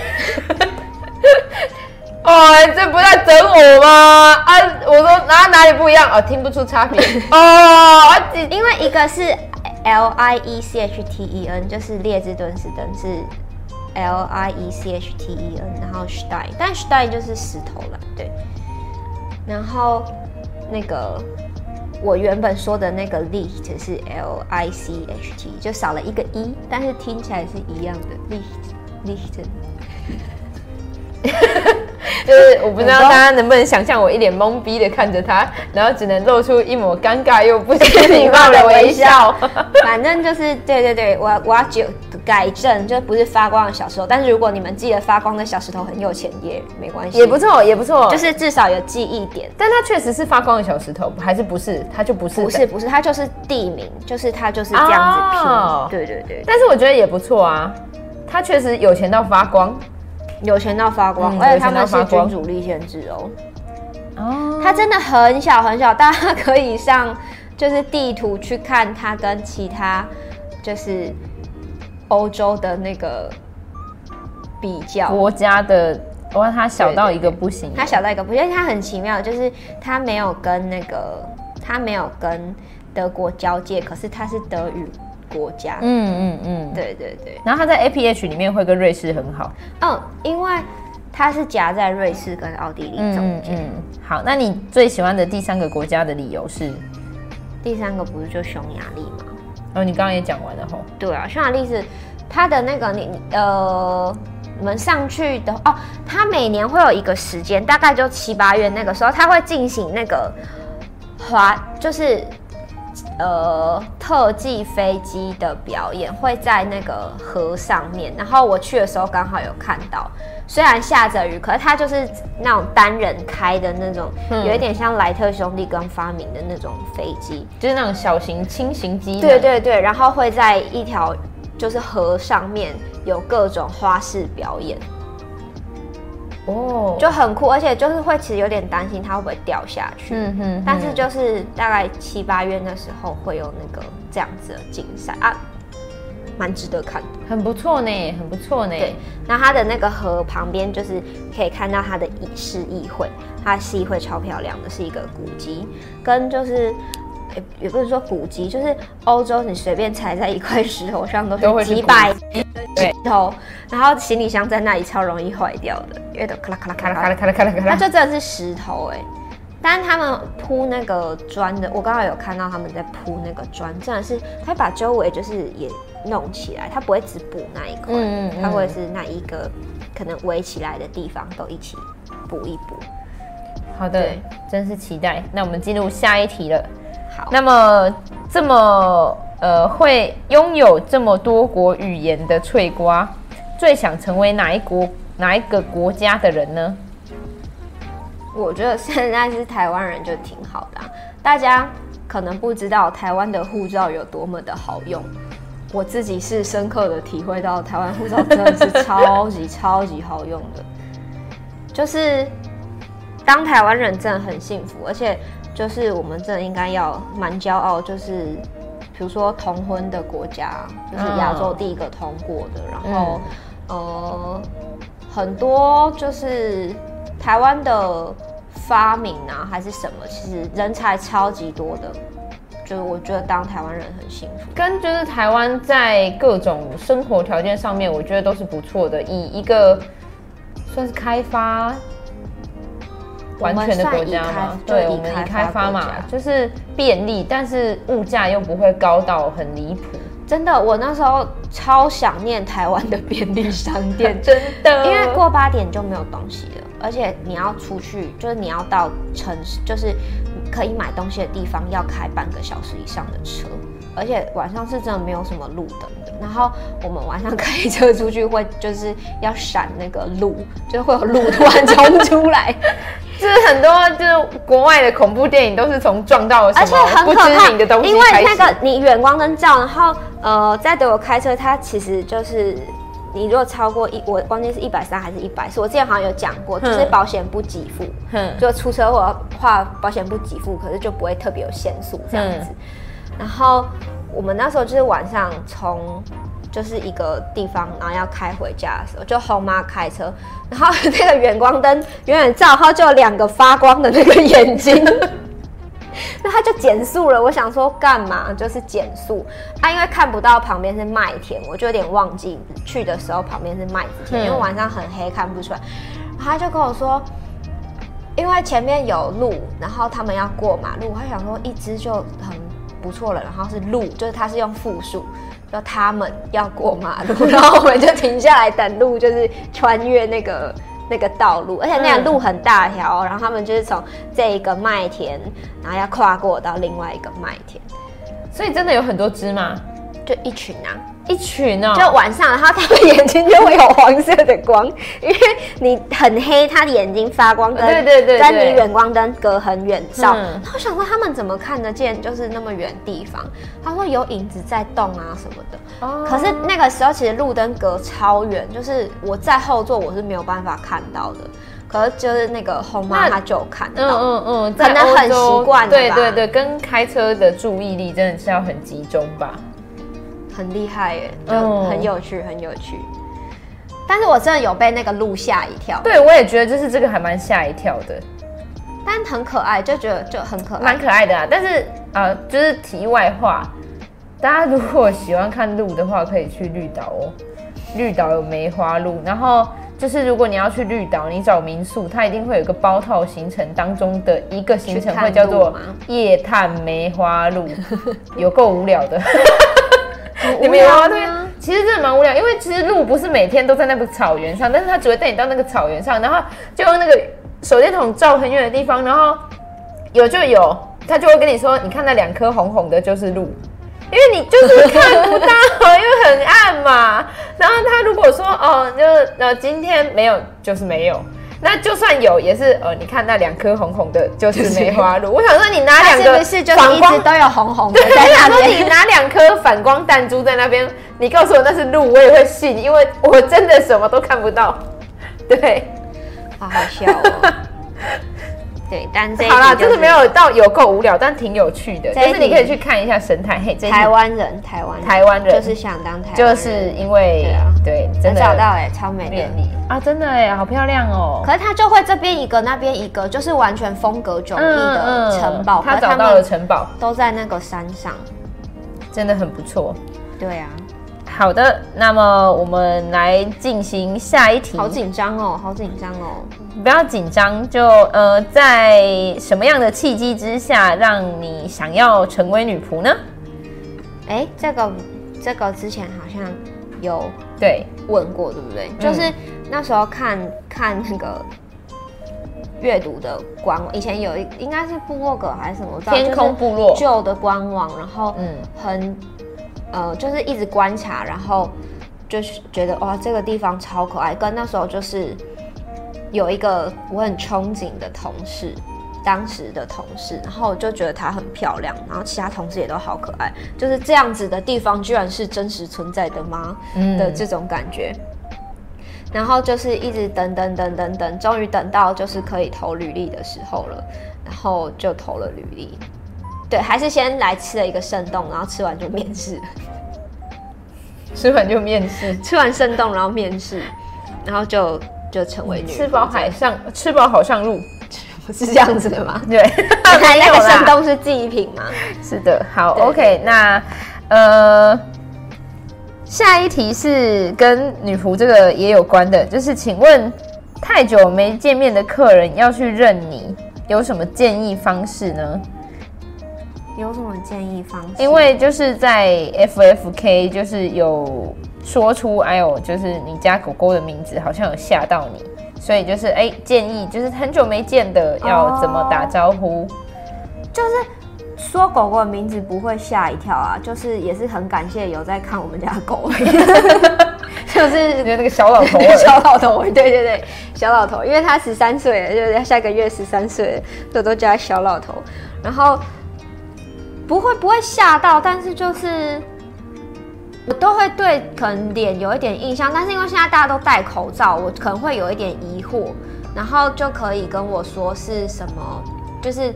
哦，这不在整我吗？啊，我说哪哪里不一样？哦，听不出差别。[laughs] 哦，因为一个是 L I E C H T E N，就是列支敦士登是 L I E C H T E N，然后 Stein，但 Stein 就是石头了，对。然后那个我原本说的那个 Licht 是 L I C H T，就少了一个 E，但是听起来是一样的 Licht，Licht。[laughs] 就是我不知道大家能不能想象我一脸懵逼的看着他，然后只能露出一抹尴尬又不失礼貌的微笑。[laughs] 反正就是对对对，我我要纠改正，就不是发光的小石头。但是如果你们记得发光的小石头很有钱也没关系，也不错也不错，就是至少有记忆点。但它确实是发光的小石头，还是不是？它就不是？不是不是，它就是地名，就是它就是这样子拼。哦、对对对。但是我觉得也不错啊，它确实有钱到发光。有钱到发光，嗯、而且他们是君主立宪制哦。哦，它真的很小很小，大家可以上就是地图去看它跟其他就是欧洲的那个比较国家的，哇，它小到一个不行。它小到一个不行，因为它很奇妙，就是它没有跟那个它没有跟德国交界，可是它是德语。国家，嗯嗯嗯，对对对，然后它在 APH 里面会跟瑞士很好，嗯，因为它是夹在瑞士跟奥地利中间。嗯，好，那你最喜欢的第三个国家的理由是？第三个不是就匈牙利吗？哦，你刚刚也讲完了吼。对啊，匈牙利是它的那个你呃，我们上去的哦，它每年会有一个时间，大概就七八月那个时候，它会进行那个滑，就是。呃，特技飞机的表演会在那个河上面，然后我去的时候刚好有看到，虽然下着雨，可是它就是那种单人开的那种，嗯、有一点像莱特兄弟刚发明的那种飞机，就是那种小型轻型机。对对对，然后会在一条就是河上面有各种花式表演。哦，就很酷，而且就是会其实有点担心它会不会掉下去。嗯哼，但是就是大概七八月那时候会有那个这样子的竞赛啊，蛮值得看的，很不错呢，很不错呢。对，那它的那个河旁边就是可以看到它的议事议会，它的议会超漂亮的，是一个古迹，跟就是。也也不是说古迹，就是欧洲，你随便踩在一块石头上都是几百石头，然后行李箱在那里超容易坏掉的，因为都咔啦咔啦咔啦咔啦咔啦咔啦咔啦，它就真的是石头哎、欸。但是他们铺那个砖的，我刚刚有看到他们在铺那个砖，真的是他把周围就是也弄起来，他不会只补那一块，嗯嗯，他会是那一个可能围起来的地方都一起补一补。好的，真是期待。那我们进入下一题了。那么，这么呃会拥有这么多国语言的翠瓜，最想成为哪一国哪一个国家的人呢？我觉得现在是台湾人就挺好的啊。大家可能不知道台湾的护照有多么的好用，我自己是深刻的体会到台湾护照真的是超级超级好用的，就是当台湾人真的很幸福，而且。就是我们真的应该要蛮骄傲，就是比如说同婚的国家，就是亚洲第一个通过的，然后、嗯、呃很多就是台湾的发明啊还是什么，其实人才超级多的，就是我觉得当台湾人很幸福。跟就是台湾在各种生活条件上面，我觉得都是不错的，以一个算是开发。完全的国家嘛，对，我们已开发嘛，就是便利，但是物价又不会高到很离谱。真的，我那时候超想念台湾的便利商店，[laughs] 真的，因为过八点就没有东西了，而且你要出去，就是你要到城市，就是可以买东西的地方，要开半个小时以上的车，而且晚上是真的没有什么路灯的。然后我们晚上开车出去会就是要闪那个路，就是会有路突然冲出来。[laughs] 就是很多就是国外的恐怖电影都是从撞到什么不知名的东西因为那个你远光灯照，然后呃在德国开车，它其实就是你如果超过一，我忘记是一百三还是一百四，我之前好像有讲过，就是保险不给付，嗯，就出车祸的话保险不给付，可是就不会特别有限速这样子。嗯、然后我们那时候就是晚上从。就是一个地方，然后要开回家的时候，就后妈开车，然后那个远光灯远远照，然后就有两个发光的那个眼睛，[laughs] 那他就减速了。我想说干嘛？就是减速啊，因为看不到旁边是麦田，我就有点忘记去的时候旁边是麦田，因为晚上很黑看不出来。他就跟我说，因为前面有路，然后他们要过马路，他想说一只就很不错了，然后是路，就是它是用复数。说他们要过马路，[laughs] 然后我们就停下来等路，就是穿越那个那个道路，而且那条路很大条，然后他们就是从这一个麦田，然后要跨过到另外一个麦田，所以真的有很多只吗？就一群啊。一群哦，就晚上，然后他的眼睛就会有黄色的光，因为你很黑，他的眼睛发光，灯对对对，跟你远光灯隔很远照。嗯、他想说他们怎么看得见，就是那么远地方。他说有影子在动啊什么的。哦。可是那个时候其实路灯隔超远，就是我在后座我是没有办法看到的。可是就是那个后妈她就有看到，嗯嗯嗯，可能很习惯。对对对，跟开车的注意力真的是要很集中吧。很厉害耶，就很有趣，很有趣。但是我真的有被那个鹿吓一跳。对，我也觉得就是这个还蛮吓一跳的，但很可爱，就觉得就很可爱，蛮可爱的啊。但是啊、呃，就是题外话，大家如果喜欢看鹿的话，可以去绿岛哦。绿岛有梅花鹿，然后就是如果你要去绿岛，你找民宿，它一定会有个包套行程当中的一个行程会叫做夜探梅花鹿，[laughs] 有够无聊的。你们有啊？对，其实真的蛮无聊，因为其实鹿不是每天都在那个草原上，但是他只会带你到那个草原上，然后就用那个手电筒照很远的地方，然后有就有，他就会跟你说，你看那两颗红红的，就是鹿，因为你就是看不到，因为很暗嘛。然后他如果说哦，就呃今天没有，就是没有。那就算有，也是呃，你看那两颗红红的，就是梅花鹿。我想说，你拿两个，是不是就是一直都有红红的？[laughs] 对，我想说你拿两颗反光弹珠在那边，你告诉我那是鹿，我也会信，因为我真的什么都看不到。对，好好笑哦。对，但这好啦，就是没有到有够无聊，但挺有趣的。就是你可以去看一下生态。嘿，台湾人，台湾台湾人就是想当台湾，就是因为对啊，对，真的找到哎，超美丽啊，真的哎，好漂亮哦。可是他就会这边一个，那边一个，就是完全风格迥异的城堡。他找到了城堡，都在那个山上，真的很不错。对啊。好的，那么我们来进行下一题。好紧张哦，好紧张哦！不要紧张，就呃，在什么样的契机之下，让你想要成为女仆呢？哎，这个这个之前好像有对问过，对不对？嗯、就是那时候看看那个阅读的官网，以前有一应该是部落格还是什么？天空部落旧的官网，然后嗯，很。呃，就是一直观察，然后就是觉得哇，这个地方超可爱。跟那时候就是有一个我很憧憬的同事，当时的同事，然后我就觉得她很漂亮，然后其他同事也都好可爱。就是这样子的地方，居然是真实存在的吗？嗯，的这种感觉。然后就是一直等等等等等，终于等到就是可以投履历的时候了，然后就投了履历。对，还是先来吃了一个生冻，然后吃完就面试。[laughs] 吃完就面试，吃完生冻然后面试，然后就就成为女。吃饱海上，吃饱好上路，[laughs] 是这样子的吗？[laughs] 对，那个生冻是祭品吗？是的，好，OK，那呃，下一题是跟女仆这个也有关的，就是请问太久没见面的客人要去认你，有什么建议方式呢？有什么建议方式？因为就是在 FFK，就是有说出，哎呦，就是你家狗狗的名字好像有吓到你，所以就是哎，建议就是很久没见的要怎么打招呼？就是说狗狗的名字不会吓一跳啊，就是也是很感谢有在看我们家狗，[laughs] 就是那个小老头，[laughs] 小老头，对对对，小老头，因为他十三岁，就是下个月十三岁，所以都叫他小老头，然后。不会不会吓到，但是就是我都会对可能脸有一点印象，但是因为现在大家都戴口罩，我可能会有一点疑惑，然后就可以跟我说是什么，就是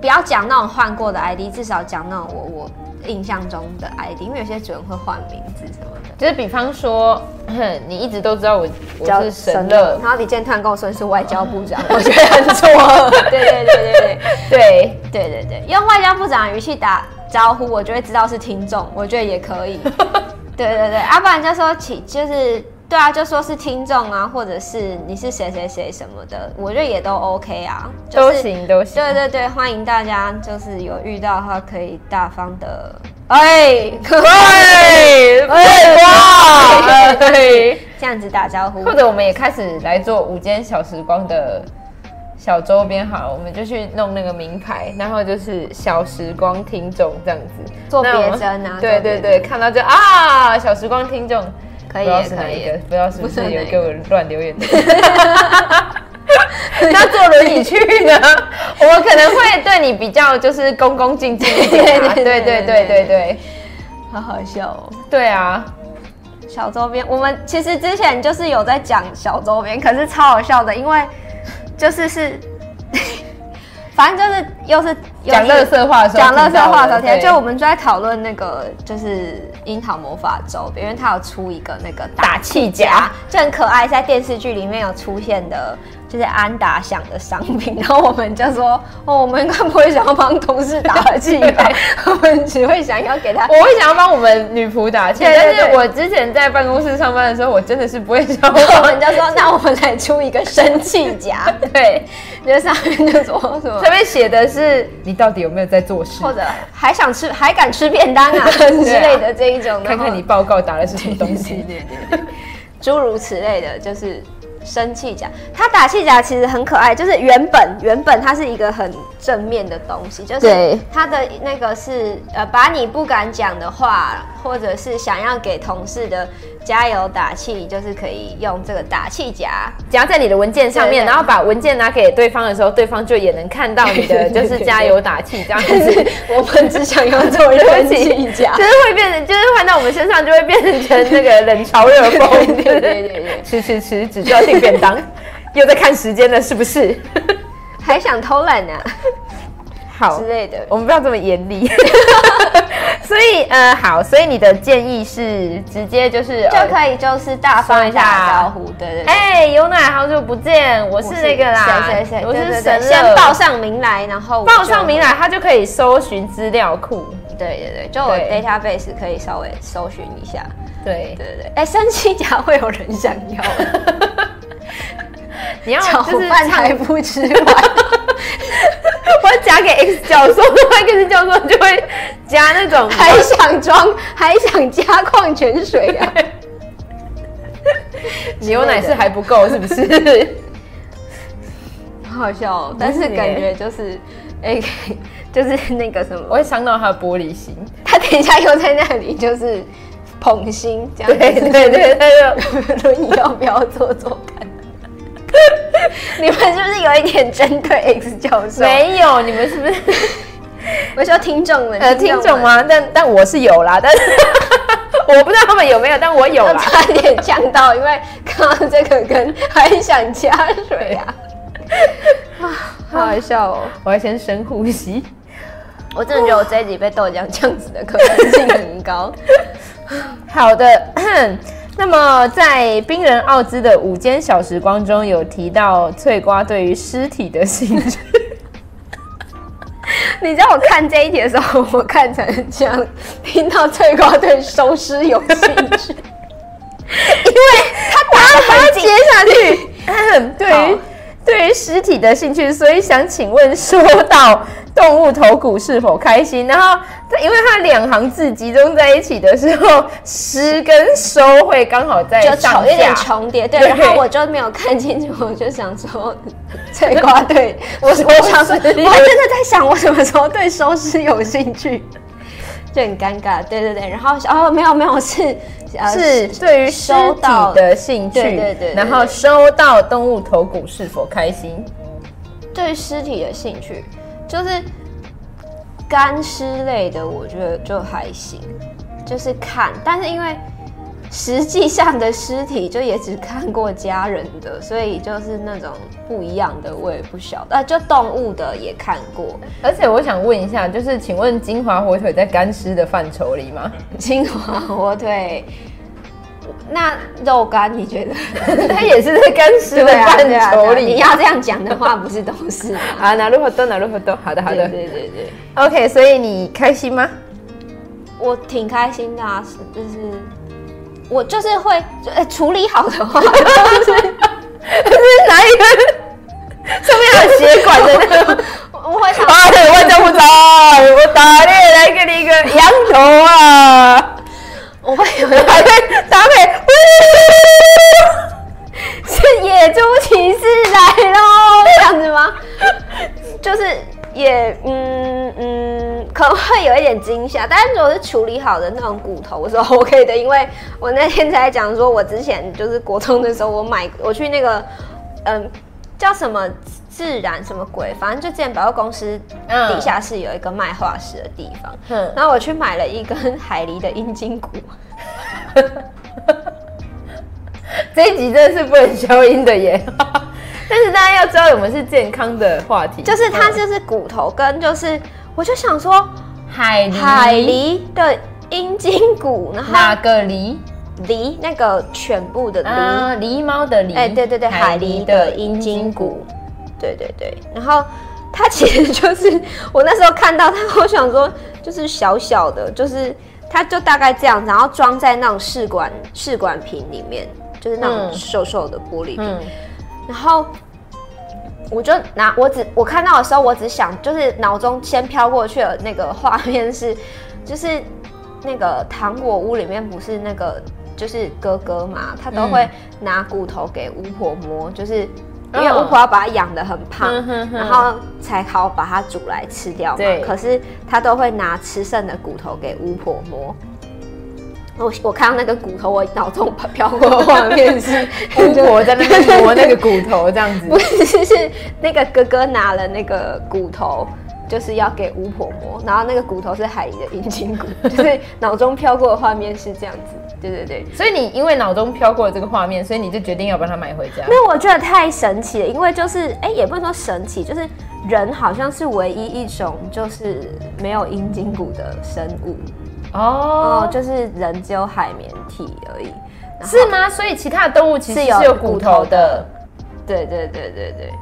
不要讲那种换过的 ID，至少讲那种我我印象中的 ID，因为有些主人会换名字什么的，就是比方说哼，你一直都知道我我是神乐，然后你今天突然跟我说你是外交部长，[laughs] 我觉得很错。对对对对对对对对对，用外交部长的语气打招呼，我就会知道是听众，我觉得也可以。对 [laughs] 对对，要不然就说起就是。对啊，就说是听众啊，或者是你是谁谁谁什么的，我觉得也都 OK 啊，就是、都行都行。对对对，欢迎大家，就是有遇到的话可以大方的，哎，[laughs] 可以，哎哇，对，这样子打招呼。或者我们也开始来做午间小时光的小周边，好，我们就去弄那个名牌，然后就是小时光听众这样子做别针啊，对对对，看到就啊，小时光听众。可以，不知道是哪一个，不知道是不是有给我乱留言的。[laughs] 那坐轮椅去呢？[laughs] 我可能会对你比较就是恭恭敬敬一点。对对对对对对，好好笑哦。对啊，小周边，我们其实之前就是有在讲小周边，可是超好笑的，因为就是是。[laughs] 反正就是又是讲乐色话的时候，讲乐色话的时候，就我们就在讨论那个就是樱桃魔法周边，因为它有出一个那个打气夹，就很可爱，在电视剧里面有出现的。就是安达想的商品，然后我们就说，[laughs] 哦，我们应该不会想要帮同事打气吧？[laughs] 我们只会想要给他，我会想要帮我们女仆打气。但是我之前在办公室上班的时候，我真的是不会想。[laughs] 我们就说，那我们来出一个生气夹，对，就上面就说什么，上面写的是你到底有没有在做事，或者还想吃，还敢吃便当啊？[laughs] 之类的这一种，看看你报告打的是什么东西，对对对，[laughs] 诸如此类的，就是。生气甲。他打气甲其实很可爱，就是原本原本它是一个很正面的东西，就是它的那个是呃，把你不敢讲的话，或者是想要给同事的加油打气，就是可以用这个打气夹夹在你的文件上面，然后把文件拿给对方的时候，对方就也能看到你的 [laughs] 就是加油打气这样子。我们只想要做人气夹，就是会变成，就是换到我们身上就会变成那个冷嘲热讽。对对对对，吃吃吃，只知道订便当，又在看时间了，是不是？还想偷懒呢？好之类的，我们不要这么严厉。[laughs] 所以呃，好，所以你的建议是直接就是就可以就是大方一下打招呼，对对。哎，有奶，好久不见，我是那个啦，谁谁谁，我是神乐，先报上名来，然后报上名来，他就可以搜寻资料库。对对对，就我 database 可以稍微搜寻一下。对对对，哎，三七甲会有人想要？[laughs] 你要炒饭还不吃完。[laughs] 我要夹给 X 教授，那 X 教授就会加那种还想装，还想加矿泉水啊！[laughs] 牛奶是还不够，是不是？[laughs] 好好笑哦，但是感觉就是，哎，就是那个什么，我会伤到他的玻璃心。他等一下又在那里就是捧心，这样子对对对对，轮椅要不要做做看？[laughs] 你们是不是有一点针对 [laughs] X 教授？没有，你们是不是？[laughs] 我说听众们，呃，听众吗？但但我是有啦，但是我不知道他们有没有，但我有啦。差点呛到，因为看到这个跟还想加水啊，好好笑哦！我要先深呼吸。我真的觉得我这一集被豆浆呛死的可能性很高。好的。那么，在冰人奥兹的午间小时光中有提到翠瓜对于尸体的兴趣。[laughs] 你知道我看这一题的时候，我看成这样，听到翠瓜对收尸有兴趣，[laughs] 因为他打了，把它接下去。[laughs] 对于对于尸体的兴趣，所以想请问，说到。动物头骨是否开心？然后，因为它两行字集中在一起的时候，尸跟收会刚好在就有点重叠。对，对，然后我就没有看清楚，我就想说，翠瓜对我，我想说，我真的在想，我什么时候对收尸有兴趣？就很尴尬。对对对，然后哦，没有没有，是是对于尸体的兴趣，对对对，然后收到动物头骨是否开心？对尸体的兴趣。就是干尸类的，我觉得就还行，就是看，但是因为实际上的尸体就也只看过家人的，所以就是那种不一样的，我也不晓得。啊，就动物的也看过，而且我想问一下，就是请问金华火腿在干尸的范畴里吗？金华火腿。那肉干你觉得？[laughs] 它也是在干湿的范畴里。你要这样讲的话，不是都是啊？哪路活动哪路活动？好的好的，对对对对。OK，所以你开心吗？我挺开心的啊，就是我就是会就、欸、处理好的话，就是是哪一个上面有血管的那个？[laughs] 我会想，啊，对，我就不知道，我打猎来给你一个羊头啊！我会有搭配搭配，是野猪骑士来喽，这样子吗？就是也嗯嗯，可能会有一点惊吓，但是如果是处理好的那种骨头，[laughs] 我是 OK 的，因为我那天才讲说，我之前就是国中的时候，我买我去那个嗯叫什么。自然什么鬼？反正就之前百货公司底下是有一个卖化石的地方，嗯，然后我去买了一根海狸的阴茎骨。[laughs] 这一集真的是不能消音的耶！但是大家要知道，我们是健康的话题，就是它就是骨头跟就是，我就想说海狸海狸的阴茎骨，然后哪个狸？狸那个全部的狸，狸猫的狸，哎，对对对，海狸的阴茎骨。对对对，然后它其实就是我那时候看到它，我想说就是小小的，就是它就大概这样，然后装在那种试管试管瓶里面，就是那种瘦瘦的玻璃瓶。嗯、然后我就拿我只我看到的时候，我只想就是脑中先飘过去的那个画面是，[laughs] 就是那个糖果屋里面不是那个就是哥哥嘛，他都会拿骨头给巫婆摸，就是。因为巫婆要把它养得很胖，嗯、然后才好把它煮来吃掉嘛。可是他都会拿吃剩的骨头给巫婆摸。我我看到那个骨头，我脑中飘过的画面是 [laughs] 巫婆在那边 [laughs] 磨那个骨头，这样子。不是，是那个哥哥拿了那个骨头，就是要给巫婆摸，然后那个骨头是海狸的阴茎骨，就是脑中飘过的画面是这样子。对对对，所以你因为脑中飘过了这个画面，所以你就决定要把它买回家。那我觉得太神奇了，因为就是哎，也不能说神奇，就是人好像是唯一一种就是没有阴茎骨的生物哦，就是人只有海绵体而已，是吗？所以其他的动物其实是有骨头的。对对对对对，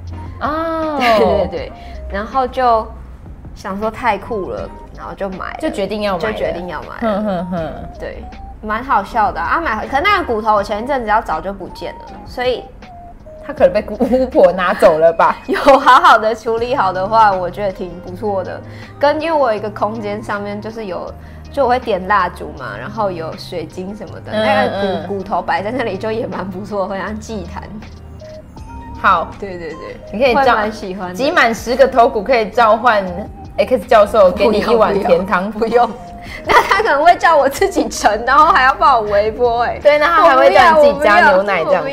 哦，[laughs] 对对对，然后就想说太酷了，然后就买，就决定要买，就决定要买，哼哼哼，对。蛮好笑的啊，啊买，可能那个骨头我前一阵子要早就不见了，所以他可能被巫婆拿走了吧？[laughs] 有好好的处理好的话，我觉得挺不错的。跟因为我有一个空间上面就是有，就我会点蜡烛嘛，然后有水晶什么的，嗯、那个骨骨头摆在那里就也蛮不错，会像祭坛。好，对对对，你可以召蛮喜欢，集满十个头骨可以召唤 X 教授给你一碗甜汤，不用。[laughs] 那他可能会叫我自己盛，然后还要帮我微波，哎，对，那他还会叫你自己加牛奶这样子。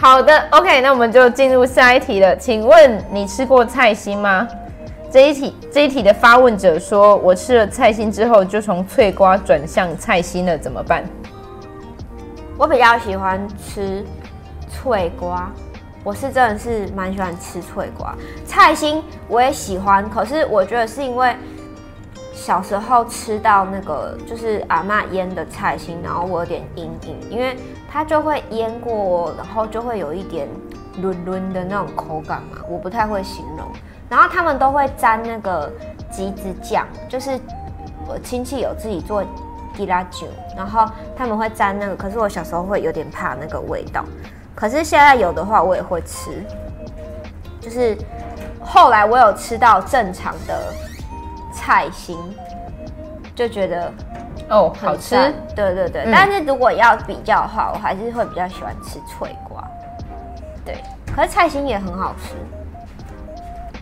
好的，OK，那我们就进入下一题了。请问你吃过菜心吗？这一题这一题的发问者说，我吃了菜心之后就从脆瓜转向菜心了，怎么办？我比较喜欢吃脆瓜，我是真的是蛮喜欢吃脆瓜。菜心我也喜欢，可是我觉得是因为。小时候吃到那个就是阿嬷腌的菜心，然后我有点阴影，因为它就会腌过，然后就会有一点润润的那种口感嘛，我不太会形容。然后他们都会沾那个橘子酱，就是我亲戚有自己做吉拉酒，然后他们会沾那个，可是我小时候会有点怕那个味道，可是现在有的话我也会吃，就是后来我有吃到正常的。菜心就觉得哦好吃，对对对。嗯、但是如果要比较的话，我还是会比较喜欢吃脆瓜。对，可是菜心也很好吃。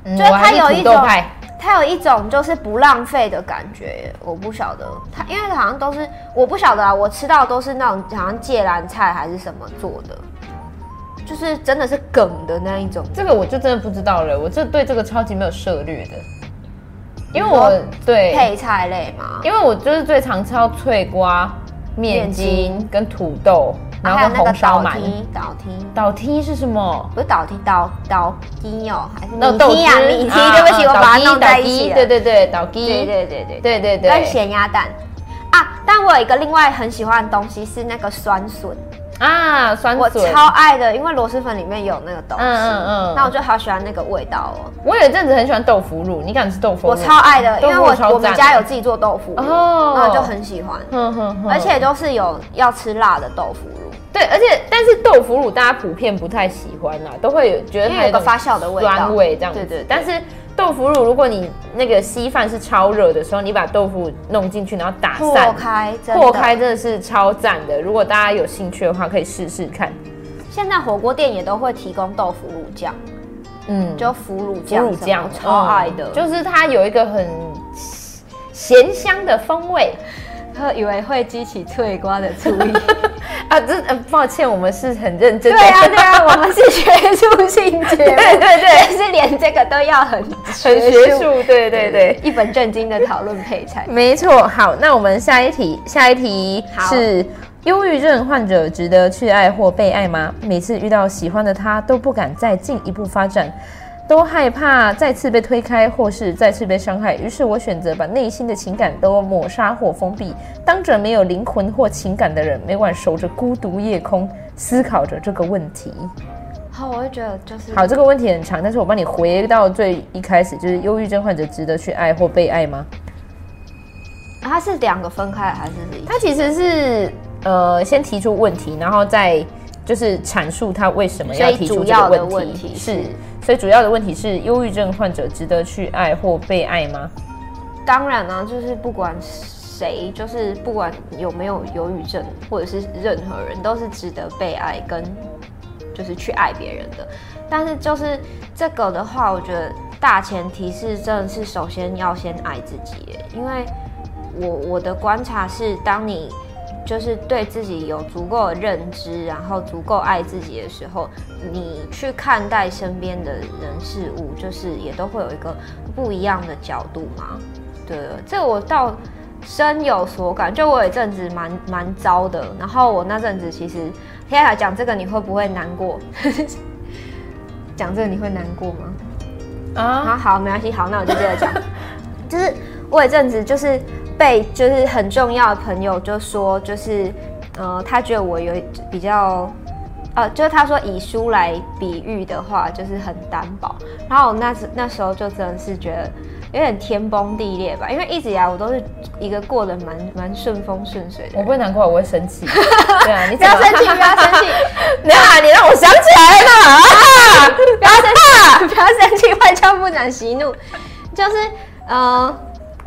嗯、就它有一种，它有一种就是不浪费的感觉。我不晓得它，因为好像都是我不晓得啊。我吃到都是那种好像芥蓝菜还是什么做的，就是真的是梗的那一种。这个我就真的不知道了，我这对这个超级没有涉略的。因为我对配菜类嘛，因为我就是最常吃到脆瓜、面筋跟土豆，然后红烧鳗。倒梯，倒梯是什么？不是倒梯，倒倒梯哦，还是米梯啊？米梯，对不起，我把它弄在一起了。对对对，倒梯。对对对对对对对。跟咸鸭蛋啊，但我有一个另外很喜欢的东西是那个酸笋。啊，酸笋，我超爱的，因为螺蛳粉里面有那个东西，嗯嗯嗯，那我就好喜欢那个味道哦。我有一阵子很喜欢豆腐乳，你敢吃豆腐乳？我超爱的，因为我我们家有自己做豆腐乳，哦，然后就很喜欢，而且都是有要吃辣的豆腐乳。对，而且但是豆腐乳大家普遍不太喜欢啦，都会有觉得它有个发酵的味道，酸味这样子，对对，但是。豆腐乳，如果你那个稀饭是超热的时候，你把豆腐弄进去，然后打散，破开，破开真的是超赞的。如果大家有兴趣的话，可以试试看。现在火锅店也都会提供豆腐乳酱，嗯，就腐乳酱，腐乳酱超爱的，就是它有一个很咸香的风味。他以为会激起脆瓜的醋意 [laughs] 啊！这抱歉，我们是很认真的。对啊，对啊，我们是学术性节目，对 [laughs] 对对，是连这个都要很很学术，对对对，一本正经的讨论配菜。没错，好，那我们下一题，下一题是：忧郁症患者值得去爱或被爱吗？每次遇到喜欢的他，都不敢再进一步发展。都害怕再次被推开，或是再次被伤害，于是我选择把内心的情感都抹杀或封闭，当着没有灵魂或情感的人，每晚守着孤独夜空，思考着这个问题。好，我会觉得就是好，这个问题很长，但是我帮你回到最一开始，就是忧郁症患者值得去爱或被爱吗？它是两个分开还是？它其实是呃，先提出问题，然后再就是阐述他为什么要提出这个问题，是。所以主要的问题是，忧郁症患者值得去爱或被爱吗？当然啊，就是不管谁，就是不管有没有忧郁症，或者是任何人，都是值得被爱跟就是去爱别人的。但是就是这个的话，我觉得大前提是真的是首先要先爱自己，因为我我的观察是，当你。就是对自己有足够的认知，然后足够爱自己的时候，你去看待身边的人事物，就是也都会有一个不一样的角度嘛。对，这我倒深有所感。就我有一阵子蛮蛮糟的，然后我那阵子其实，天啊，讲这个你会不会难过？[laughs] 讲这个你会难过吗？啊，好好，没关系，好，那我就接着讲。[laughs] 就是我有一阵子就是。被就是很重要的朋友就说，就是，呃，他觉得我有比较，呃，就是他说以书来比喻的话，就是很单薄。然后我那时那时候就真的是觉得有点天崩地裂吧，因为一直以来我都是一个过得蛮蛮顺风顺水的。我不会难过，我会生气。[laughs] 对啊，你不要生气，不要生气。[laughs] 你啊，你让我想起来了 [laughs] 啊！不要生气，不要生气，外交部长息怒，就是，呃。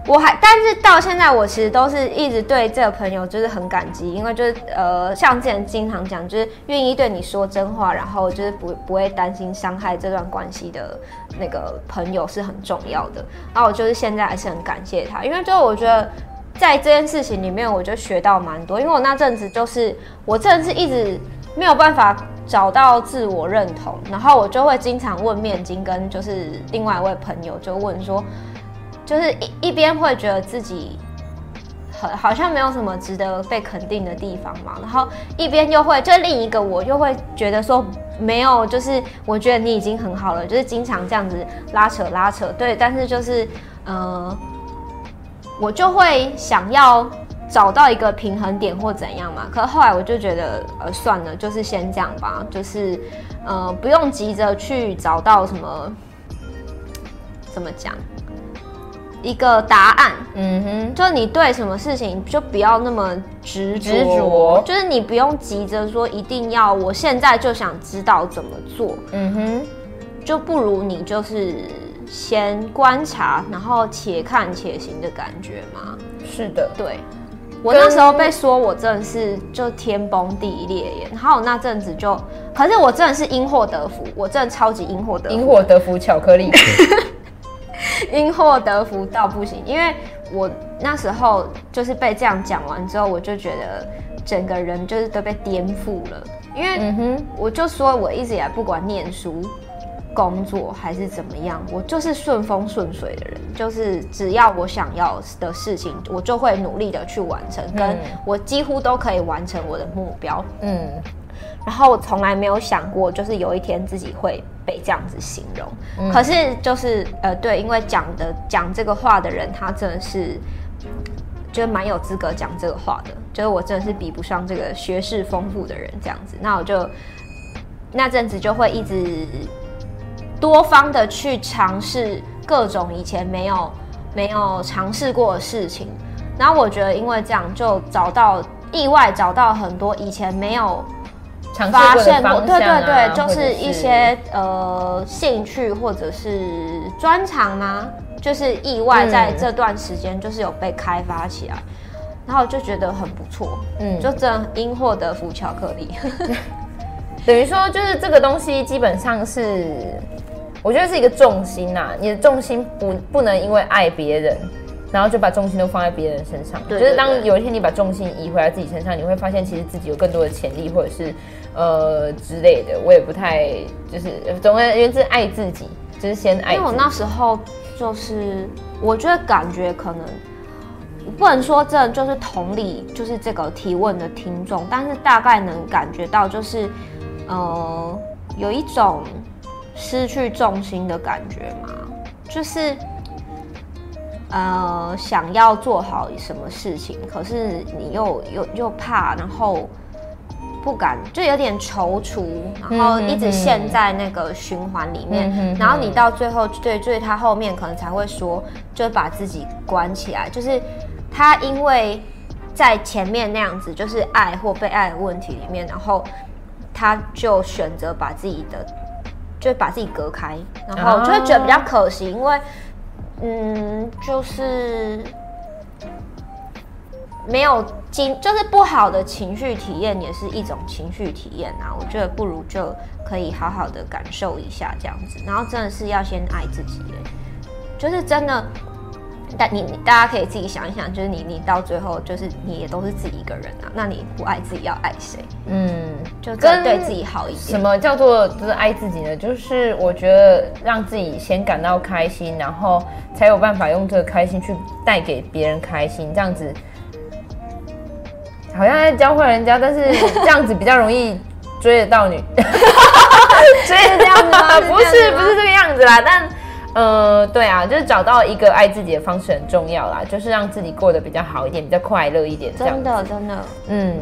我还，但是到现在，我其实都是一直对这个朋友就是很感激，因为就是呃，像之前经常讲，就是愿意对你说真话，然后就是不不会担心伤害这段关系的那个朋友是很重要的。然后我就是现在还是很感谢他，因为就我觉得在这件事情里面，我就学到蛮多。因为我那阵子就是我真的是一直没有办法找到自我认同，然后我就会经常问面经跟就是另外一位朋友就问说。就是一一边会觉得自己很好像没有什么值得被肯定的地方嘛，然后一边又会就另一个我又会觉得说没有，就是我觉得你已经很好了，就是经常这样子拉扯拉扯，对，但是就是呃，我就会想要找到一个平衡点或怎样嘛，可是后来我就觉得呃算了，就是先这样吧，就是呃不用急着去找到什么怎么讲。一个答案，嗯哼，就你对什么事情就不要那么执执着，就是你不用急着说一定要，我现在就想知道怎么做，嗯哼，就不如你就是先观察，然后且看且行的感觉嘛。是的，对，我那时候被说我真的是就天崩地裂耶，然后我那阵子就，可是我真的是因祸得福，我真的超级因祸得福，因祸得福巧克力。[laughs] [laughs] 因祸得福到不行，因为我那时候就是被这样讲完之后，我就觉得整个人就是都被颠覆了。因为嗯哼，我就说我一直以来不管念书、工作还是怎么样，我就是顺风顺水的人，就是只要我想要的事情，我就会努力的去完成，跟我几乎都可以完成我的目标。嗯。然后我从来没有想过，就是有一天自己会被这样子形容。嗯、可是就是呃，对，因为讲的讲这个话的人，他真的是就蛮有资格讲这个话的，就是我真的是比不上这个学识丰富的人这样子。那我就那阵子就会一直多方的去尝试各种以前没有没有尝试过的事情。然后我觉得因为这样就找到意外找到很多以前没有。发现过，对对对，就是一些呃兴趣或者是专长吗？就是意外在这段时间就是有被开发起来，然后就觉得很不错，嗯，就这样因祸得福巧克力，[laughs] 等于说就是这个东西基本上是，我觉得是一个重心呐，你的重心不不能因为爱别人。然后就把重心都放在别人身上，对对对，就是当有一天你把重心移回来自己身上，你会发现其实自己有更多的潜力，或者是呃之类的。我也不太就是总而言之爱自己，就是先爱。因为我那时候就是我觉得感觉可能不能说这就是同理，就是这个提问的听众，但是大概能感觉到就是呃有一种失去重心的感觉嘛，就是。呃，想要做好什么事情，可是你又又又怕，然后不敢，就有点踌躇，然后一直陷在那个循环里面，然后你到最后，对，对他后面可能才会说，就把自己关起来，就是他因为在前面那样子，就是爱或被爱的问题里面，然后他就选择把自己的，就把自己隔开，然后就会觉得比较可惜，因为。嗯，就是没有经，就是不好的情绪体验也是一种情绪体验啊。我觉得不如就可以好好的感受一下这样子，然后真的是要先爱自己，就是真的。但你你大家可以自己想一想，就是你你到最后就是你也都是自己一个人啊，那你不爱自己要爱谁？嗯，就跟对自己好一点。什么叫做就是爱自己呢？就是我觉得让自己先感到开心，然后才有办法用这个开心去带给别人开心，这样子好像在教坏人家，但是 [laughs] 这样子比较容易追得到女，[laughs] 追得 [laughs] 这样子吗？不是不是这个样子啦，但。呃，对啊，就是找到一个爱自己的方式很重要啦，就是让自己过得比较好一点，比较快乐一点。真的，真的，嗯，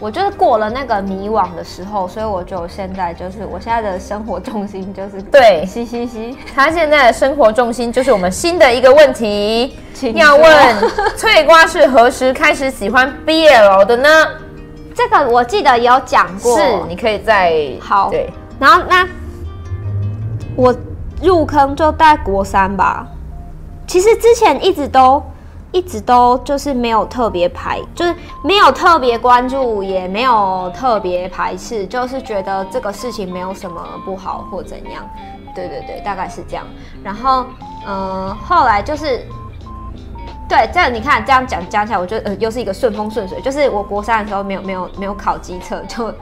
我就是过了那个迷惘的时候，所以我就现在就是我现在的生活重心就是对，嘻嘻嘻。他现在的生活重心就是我们新的一个问题，要问 [laughs] 翠瓜是何时开始喜欢 BL 的呢？这个我记得有讲过，是，你可以再好对，然后那我。入坑就大概国三吧，其实之前一直都一直都就是没有特别排，就是没有特别关注，也没有特别排斥，就是觉得这个事情没有什么不好或怎样。对对对，大概是这样。然后嗯、后来就是对这样，你看这样讲讲起来，我觉得呃又是一个顺风顺水，就是我国三的时候没有没有没有考机测就。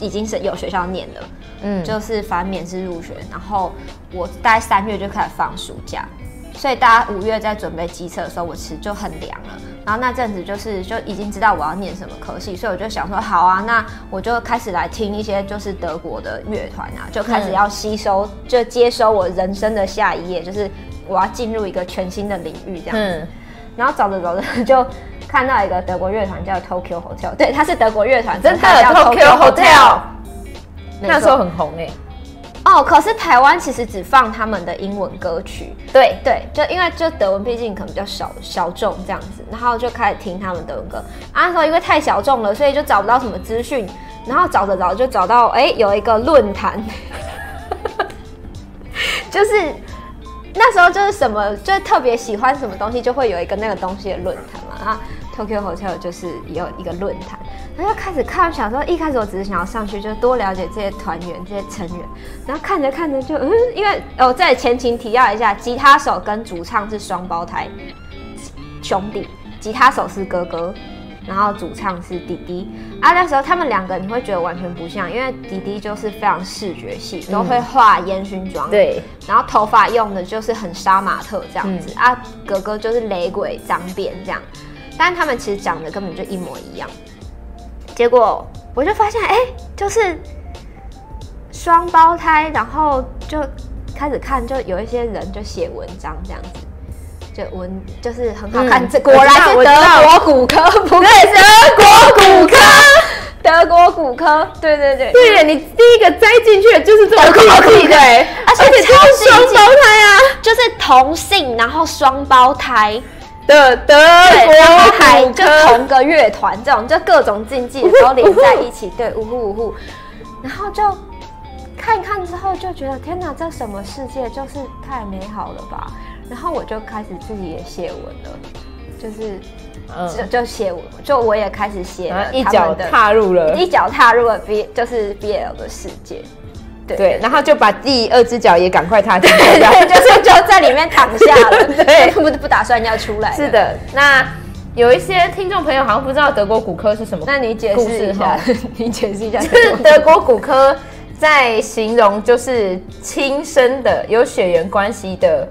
已经是有学校念了，嗯，就是反免试入学，然后我大概三月就开始放暑假，所以大家五月在准备机测的时候，我其实就很凉了。然后那阵子就是就已经知道我要念什么科系，所以我就想说，好啊，那我就开始来听一些就是德国的乐团啊，就开始要吸收，就接收我人生的下一页，就是我要进入一个全新的领域这样子。然后走着走着就。看到一个德国乐团叫 Tokyo Hotel，对，它是德国乐团，真的叫 Tokyo Hotel，那时候很红哎。哦，可是台湾其实只放他们的英文歌曲，对对，就因为就德文毕竟可能比较小小众这样子，然后就开始听他们德文歌。啊，那时候因为太小众了，所以就找不到什么资讯，然后找着找着就找到，哎，有一个论坛，[laughs] 就是。那时候就是什么，就特别喜欢什么东西，就会有一个那个东西的论坛嘛。然后 Tokyo Hotel 就是有一个论坛，然后就开始看，想说一开始我只是想要上去，就多了解这些团员、这些成员。然后看着看着就，嗯，因为哦，在前情提要一下，吉他手跟主唱是双胞胎兄弟，吉他手是哥哥。然后主唱是弟弟啊，那时候他们两个你会觉得完全不像，因为弟弟就是非常视觉系，都会画烟熏妆，对，然后头发用的就是很杀马特这样子、嗯、啊，哥哥就是雷鬼脏辫这样，但他们其实长得根本就一模一样。结果我就发现，哎，就是双胞胎，然后就开始看，就有一些人就写文章这样子，就文就是很好看，这、嗯、果然是德国骨科，不对，德国骨科，德国骨科，对对对，[laughs] 对，你第一个栽进去的就是这个科系，对，而且超双胞胎啊，就是同性，然后双胞胎的德国骨科，就同个乐团，这种就各种竞技的时候连在一起，对，呜呼呜呼，然后就看一看之后就觉得天哪，这什么世界，就是太美好了吧。然后我就开始自己也写文了，就是，嗯、就就写文，就我也开始写了，一脚踏入了，一脚踏入了 B 就是 BL 的世界，对，对，然后就把第二只脚也赶快踏进去，[laughs] 对，就是就在里面躺下了，[laughs] 对，不不打算要出来。是的，那有一些听众朋友好像不知道德国骨科是什么，那 [laughs] 你解释一下，你解释一下，就是德国骨科在形容就是亲生的有血缘关系的。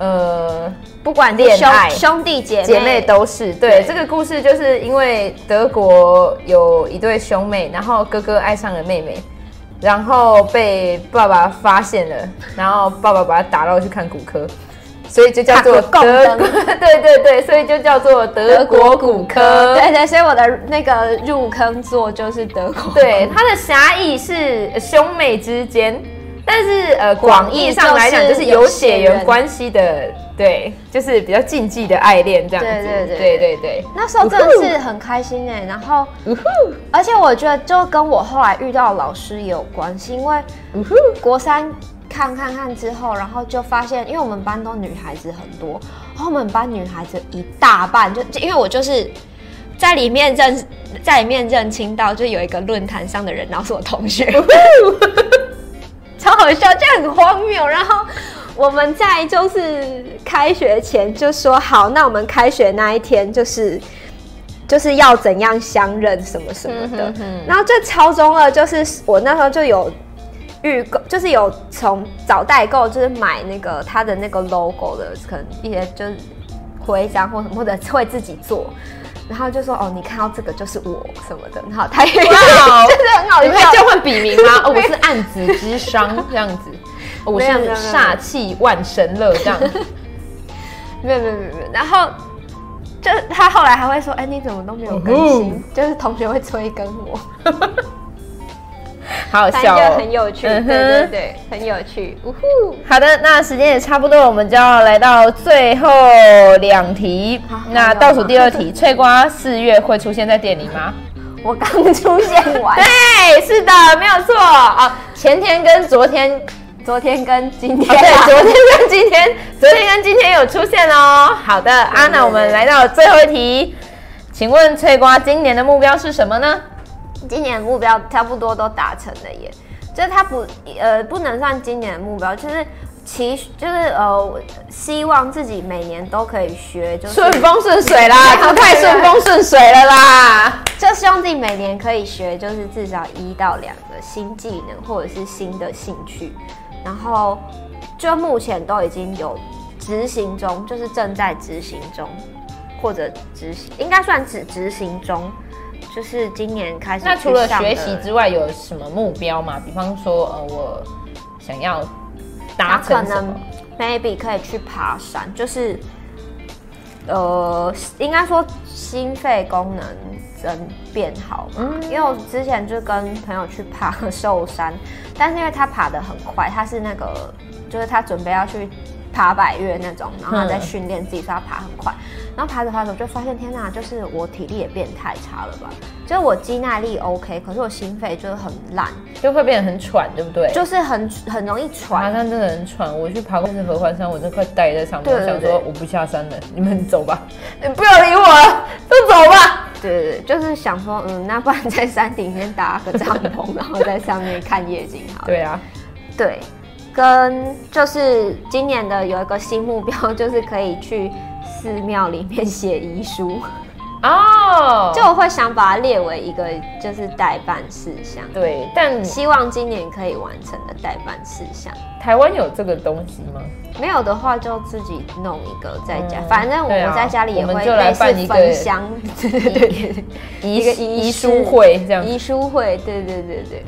呃，不管恋爱。兄弟姐妹。姐妹都是对，对。这个故事，就是因为德国有一对兄妹，然后哥哥爱上了妹妹，然后被爸爸发现了，然后爸爸把他打到去看骨科，所以就叫做德国，[laughs] 对对对，所以就叫做德国骨科，对对，所以我的那个入坑作就是德国，对，它的狭义是兄妹之间。但是呃，广义上来讲，就是有血缘关系的，对，就是比较禁忌的爱恋这样子。对对对对对对。那时候真的是很开心哎，然后，而且我觉得就跟我后来遇到老师也有关系，因为国三看看看之后，然后就发现，因为我们班都女孩子很多，然后我们班女孩子一大半，就因为我就是在里面认，在里面认清到，就有一个论坛上的人，然后是我同学。超好笑，就很荒谬。然后我们在就是开学前就说好，那我们开学那一天就是就是要怎样相认什么什么的。嗯、哼哼然后就超中了，就是我那时候就有预购，就是有从找代购，就是买那个他的那个 logo 的，可能一些就是徽章或什么，或者会自己做。然后就说哦，你看到这个就是我什么的，然后他也真的 [laughs] 很好，你可以交换笔名吗？哦，[laughs] 我是暗子之伤这样子，我是煞气万神乐这样 [laughs] 子。没有没有没有没有，然后就他后来还会说，哎，你怎么都没有更新？就是同学会催更我。[laughs] 好好笑哦，很有趣，对对对，很有趣。呜呼，好的，那时间也差不多，我们就要来到最后两题。那倒数第二题，翠瓜四月会出现在店里吗？[laughs] 我刚出现完。对，是的，没有错啊。前天跟昨天，昨天跟今天，对，昨天跟今天，昨天跟今天有出现哦。好的，啊，那我们来到最后一题，请问翠瓜今年的目标是什么呢？今年的目标差不多都达成了耶，就是他不呃不能算今年的目标，就是其就是呃希望自己每年都可以学，就是顺风顺水啦，[laughs] 不太顺风顺水了啦，就希望自己每年可以学，就是至少一到两个新技能或者是新的兴趣，然后就目前都已经有执行中，就是正在执行中，或者执行应该算只执行中。就是今年开始，那除了学习之外，有什么目标吗？比方说，呃，我想要达成什么？Maybe 可以去爬山，就是呃，应该说心肺功能真变好嘛。嗯，因为我之前就跟朋友去爬寿山，但是因为他爬得很快，他是那个，就是他准备要去。爬百岳那种，然后他在训练自己，说他爬很快，然后爬着爬着，我就发现天哪，就是我体力也变太差了吧？就是我肌耐力 OK，可是我心肺就是很烂，就会变得很喘，对不对？就是很很容易喘。爬山真的很喘，我去爬过一次合欢山，我真快呆在上面，我想说我不下山了，你们走吧，你 [laughs] 不要理我了，都走吧。对对对，就是想说，嗯，那不然在山顶先搭个帐篷，[laughs] 然后在上面看夜景好了。对啊，对。跟就是今年的有一个新目标，就是可以去寺庙里面写遗书哦，[laughs] 就我会想把它列为一个就是代办事项。对，但希望今年可以完成的代办事项。台湾有这个东西吗？没有的话，就自己弄一个在家。嗯、反正我们在家里也会类似焚香，对对对，一个遗书会这样。遗书会，对对对对。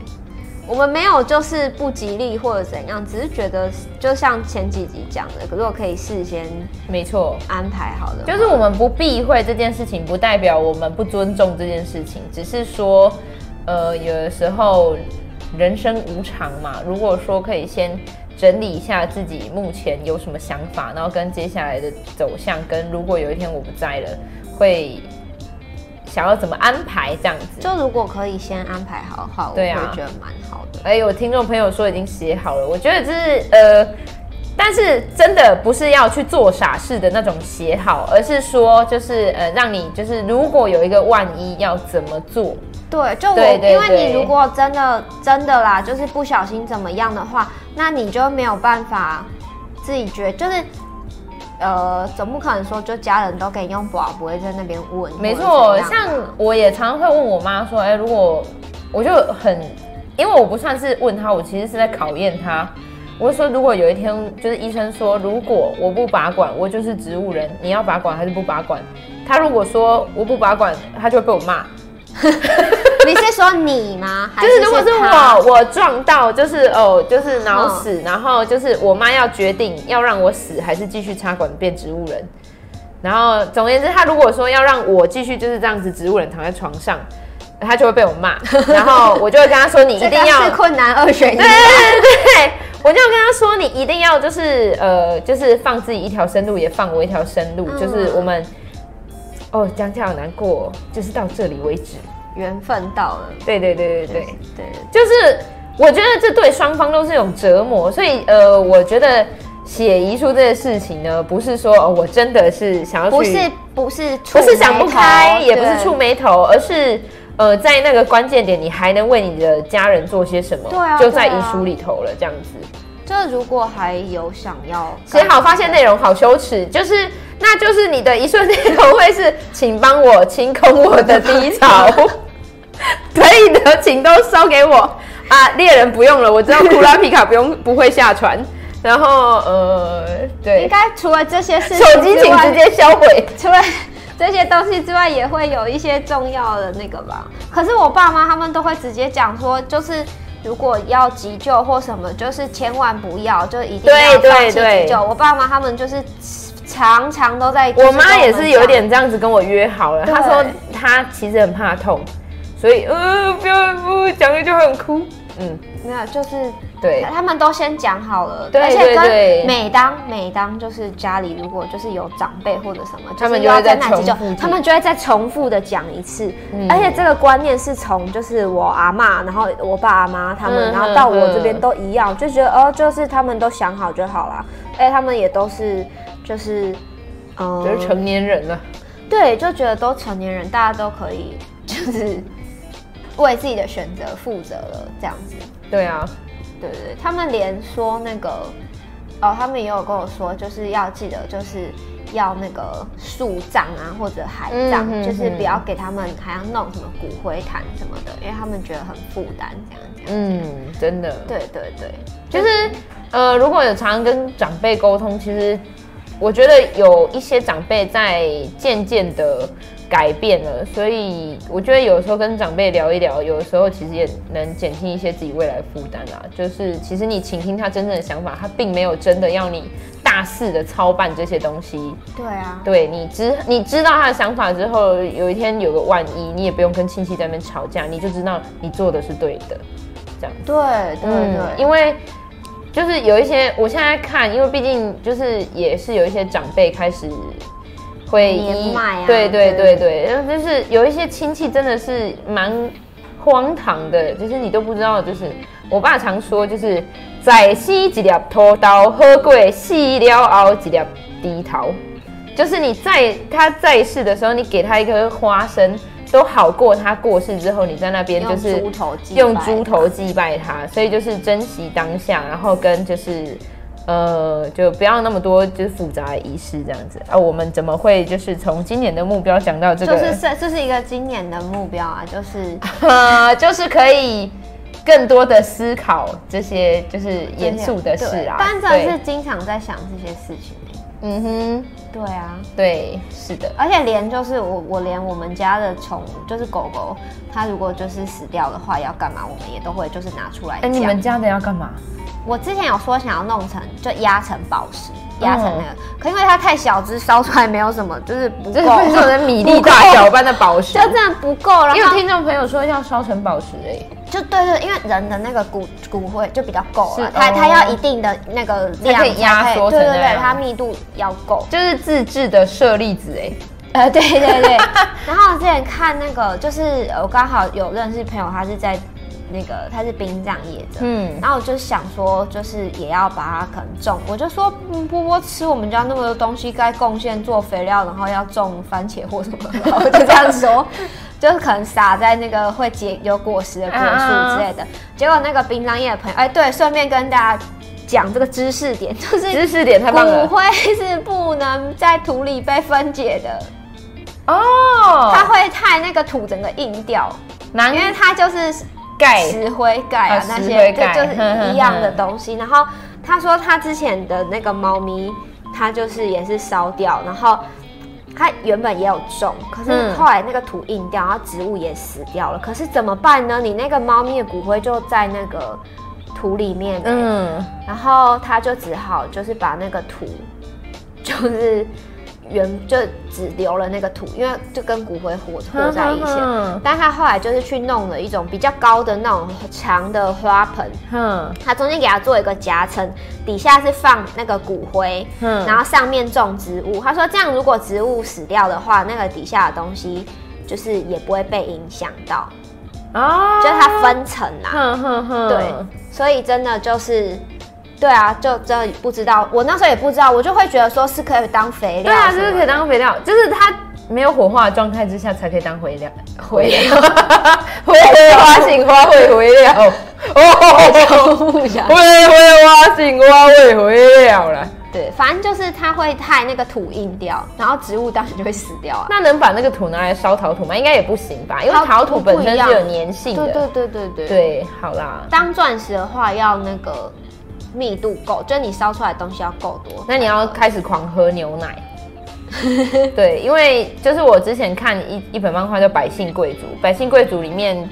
我们没有就是不吉利或者怎样，只是觉得就像前几集讲的，如果可以事先没错安排好的，就是我们不避讳这件事情，不代表我们不尊重这件事情，只是说，呃，有的时候人生无常嘛。如果说可以先整理一下自己目前有什么想法，然后跟接下来的走向，跟如果有一天我不在了，会。想要怎么安排这样子？就如果可以先安排好的话，对啊，我会觉得蛮好的。哎，有听众朋友说已经写好了，我觉得这是呃，但是真的不是要去做傻事的那种写好，而是说就是呃，让你就是如果有一个万一要怎么做？对，就我对对对，因为你如果真的真的啦，就是不小心怎么样的话，那你就没有办法自己觉得就是。呃，总不可能说就家人都可以用宝，不会在那边问。没错，像我也常常会问我妈说，哎、欸，如果我就很，因为我不算是问她，我其实是在考验她。我会说，如果有一天就是医生说，如果我不拔管，我就是植物人，你要拔管还是不拔管？他如果说我不拔管，他就会被我骂。[laughs] 你是说你吗？就是如果是我，我撞到，就是哦，就是脑死，嗯，然后就是我妈要决定要让我死，还是继续插管变植物人。然后总而言之，他如果说要让我继续就是这样子植物人躺在床上，他就会被我骂。[laughs] 然后我就会跟他说：“你一定要是困难二选一。”对对对对，我就跟他说：“你一定要就是呃，就是放自己一条生路，也放我一条生路，嗯，就是我们。”哦，讲起来好难过，就是到这里为止，缘分到了。对对对对对对，就是我觉得这对双方都是一种折磨，所以呃，我觉得写遗书这件事情呢，不是说、哦、我真的是想要去，不是不是不是想不开，也不是触眉头，而是呃，在那个关键点，你还能为你的家人做些什么？对啊，就在遗书里头了，这样子。这如果还有想要写好，发现内容好羞耻，就是。那就是你的一瞬内容会是，请帮我清空我的低潮，[laughs] 可以的，请都烧给我啊！猎人不用了，我知道库拉皮卡不用不会下船，然后呃，对，应该除了这些事情，手机请直接销毁。除了这些东西之外，也会有一些重要的那个吧。可是我爸妈他们都会直接讲说，就是如果要急救或什么，就是千万不要，就一定要放弃急救。我爸妈他们就是。常常都在我，我妈也是有点这样子跟我约好了。她说她其实很怕痛，所以呃不要不讲了就会很哭。嗯，没有，就是对，他们都先讲好了。而且跟每当每当就是家里如果就是有长辈或者什么，他们就要在那急救，他们就会再重复的讲一次。嗯，而且这个观念是从就是我阿妈，然后我爸阿妈他们，然后到我这边都一样，就觉得哦，就是他们都想好就好了。哎，他们也都是。就是，嗯，就是成年人了，对，就觉得都成年人，大家都可以，就是为自己的选择负责了，这样子。对啊，对对对，他们连说那个，哦，他们也有跟我说，就是要记得，就是要那个树葬啊，或者海葬，嗯，就是不要给他们还要弄什么骨灰坛什么的，因为他们觉得很负担，这样这样。嗯，真的。对对对，就是呃，如果有常常跟长辈沟通，其实。我觉得有一些长辈在渐渐的改变了，所以我觉得有时候跟长辈聊一聊，有的时候其实也能减轻一些自己未来负担啦。就是其实你倾听他真正的想法，他并没有真的要你大肆的操办这些东西。对啊，对你知你知道他的想法之后，有一天有个万一，你也不用跟亲戚在那边吵架，你就知道你做的是对的，这样。对对对，嗯，因为。就是有一些，我现在看，因为毕竟就是也是有一些长辈开始会年迈啊，对对对对，然后就是有一些亲戚真的是蛮荒唐的，就是你都不知道，就是我爸常说，就是在西一粒拖刀，喝过死了熬一粒低头，就是你在他在世的时候，你给他一颗花生。都好过他过世之后，你在那边就是用猪头祭拜他，所以就是珍惜当下，然后跟就是呃，就不要那么多就是复杂的仪式这样子啊。我们怎么会就是从今年的目标讲到这个？就是这是一个今年的目标啊，就是呃，[laughs] 就是可以更多的思考这些就是严肃的事啊。班长是经常在想这些事情。嗯哼，对啊，对，是的，而且连就是我我连我们家的宠物就是狗狗，它如果就是死掉的话要干嘛，我们也都会就是拿出来。哎，你们家的要干嘛？我之前有说想要弄成就压成宝石，压成那个，嗯、可因为它太小只，烧出来没有什么，就是不够，就是米粒大小般的宝石，[laughs] 就这样不够。然后因为听众朋友说要烧成宝石哎、欸，就对对，因为人的那个骨骨灰就比较够了，它它要一定的那个量可以压缩，对对对，它密度要够，就是自制的舍利子哎、欸，呃对对对，[laughs] 然后之前看那个，就是我刚好有认识朋友，他是在。那个他是殡葬业的，嗯，然后我就想说，就是也要把它可能种，我就说，嗯，波波吃我们家那么多东西，该贡献做肥料，然后要种番茄或什么，然后我就这样说，[laughs] 就是可能撒在那个会结有果实的果树之类的。啊、结果那个殡葬业的朋友，哎，对，顺便跟大家讲这个知识点，[laughs] 就是知识点太棒了，骨灰是不能在土里被分解的哦，它会太那个土整个硬掉，难因为它就是。钙、石灰钙啊，那些对，就是一样的东西。[laughs] 然后他说他之前的那个猫咪，它就是也是烧掉，然后它原本也有种，可是后来那个土硬掉，然后植物也死掉了。可是怎么办呢？你那个猫咪的骨灰就在那个土里面，嗯，然后他就只好就是把那个土 [laughs] 就是。原就只留了那个土，因为就跟骨灰合合在一起。但他后来就是去弄了一种比较高的那种长的花盆，嗯，他中间给他做一个夹层，底下是放那个骨灰，嗯，然后上面种植物。他说这样如果植物死掉的话，那个底下的东西就是也不会被影响到。哦，就它分层啦，哼哼哼，对，所以真的就是。对啊，就真的不知道，我那时候也不知道，我就会觉得说是可以当肥料。对啊，就是可以当肥料，就是它没有火化的状态之下才可以当肥料。肥料，会花型花会肥料。哦，会会花型花会肥料了。[laughs] [laughs] 对，反正就是它会太那个土硬掉，然后植物当然就会死掉啊。那能把那个土拿来烧陶土吗？应该也不行吧，因为陶土本身是有粘性的。对对对对对。对，好啦。当钻石的话要那个。密度够，就是你烧出来的东西要够多，那你要开始狂喝牛奶。[laughs] 对，因为就是我之前看一一本漫画叫《百姓贵族》，《百姓贵族》里面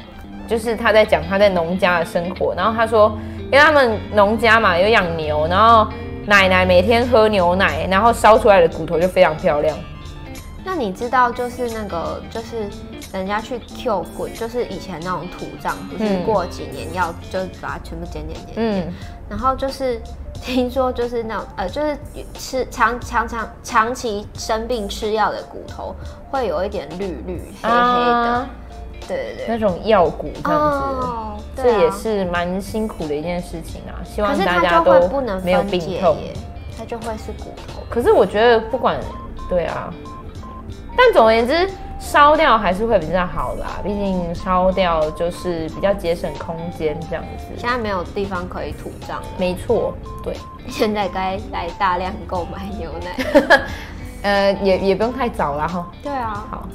就是他在讲他在农家的生活，然后他说，因为他们农家嘛有养牛，然后奶奶每天喝牛奶，然后烧出来的骨头就非常漂亮。那你知道就是那个就是人家去 Q 骨，就是以前那种土葬，不是过几年要就把它全部剪剪剪剪。嗯然后就是听说，就是那种呃，就是吃长长长长期生病吃药的骨头，会有一点绿绿黑黑的，啊、对对对，那种药骨这样子，哦啊、这也是蛮辛苦的一件事情啊。希望大家都没有病痛，它就会是骨头。可是我觉得不管，对啊，但总而言之。烧掉还是会比较好啦，毕竟烧掉就是比较节省空间这样子。现在没有地方可以土葬了。没错，对。现在该来大量购买牛奶。[laughs] 呃，也也不用太早了哈。对啊。好。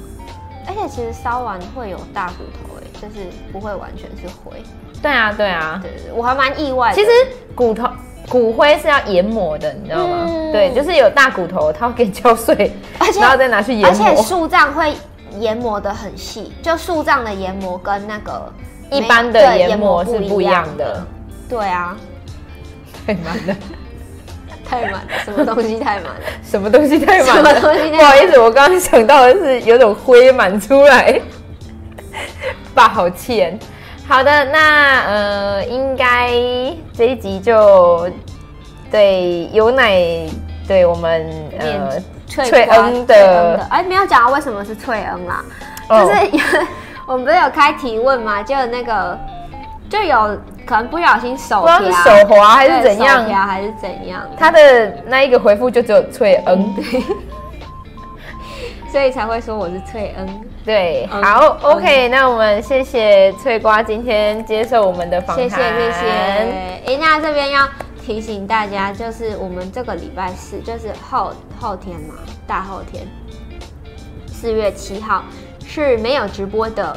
而且其实烧完会有大骨头诶，就是不会完全是灰。对啊，对啊。对我还蛮意外的。其实骨头骨灰是要研磨的，你知道吗？嗯、对，就是有大骨头，它会给敲碎，然后再拿去研磨。而且树葬会。研磨的很细，就树葬的研磨跟那个一般的研磨是不一样的。对啊，太满了，太满了，[laughs] 什么东西太满了？什么东西太满了？不好意思，我刚刚想到的是有种灰满出来，[laughs] 爸好气人。好的，那呃，应该这一集就对有奶对我们呃。翠恩的，哎，没有讲到为什么是翠恩啦，就是 [laughs] 我们不是有开提问嘛，就那个就有可能不小心手是手滑还是怎样，还是怎样，他的那一个回复就只有翠恩，[laughs] 所以才会说我是翠恩。对，好，OK，那我们谢谢翠瓜今天接受我们的访谈，谢谢谢谢。哎，那这边要。提醒大家，就是我们这个礼拜四，就是后后天嘛，大后天，四月七号是没有直播的。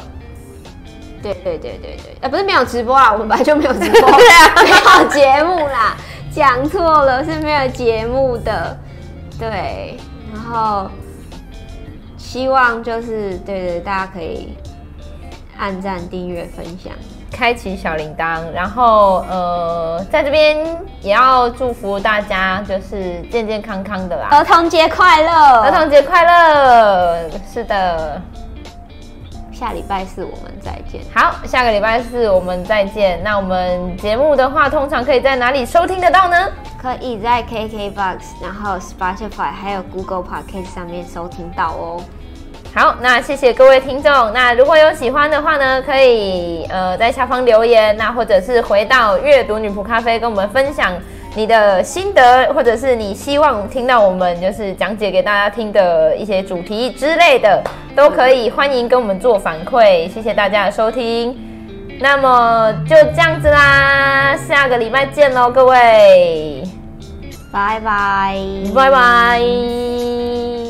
对对对对对，呃，不是没有直播啊，[laughs] 我们本来就没有直播，[laughs] 对啊，没有节目啦，讲错了，是没有节目的。对，然后希望就是对对，大家可以按赞、订阅、分享。开启小铃铛，然后呃，在这边也要祝福大家，就是健健康康的啦。儿童节快乐！儿童节快乐！是的，下礼拜四我们再见。好，下个礼拜四我们再见。那我们节目的话，通常可以在哪里收听得到呢？可以在 KKBOX，然后 Spotify，还有 Google Podcast 上面收听到哦。好，那谢谢各位听众。那如果有喜欢的话呢，可以呃在下方留言，那或者是回到阅读女仆咖啡跟我们分享你的心得，或者是你希望听到我们就是讲解给大家听的一些主题之类的，都可以欢迎跟我们做反馈。谢谢大家的收听，那么就这样子啦，下个礼拜见喽，各位，拜拜，拜拜。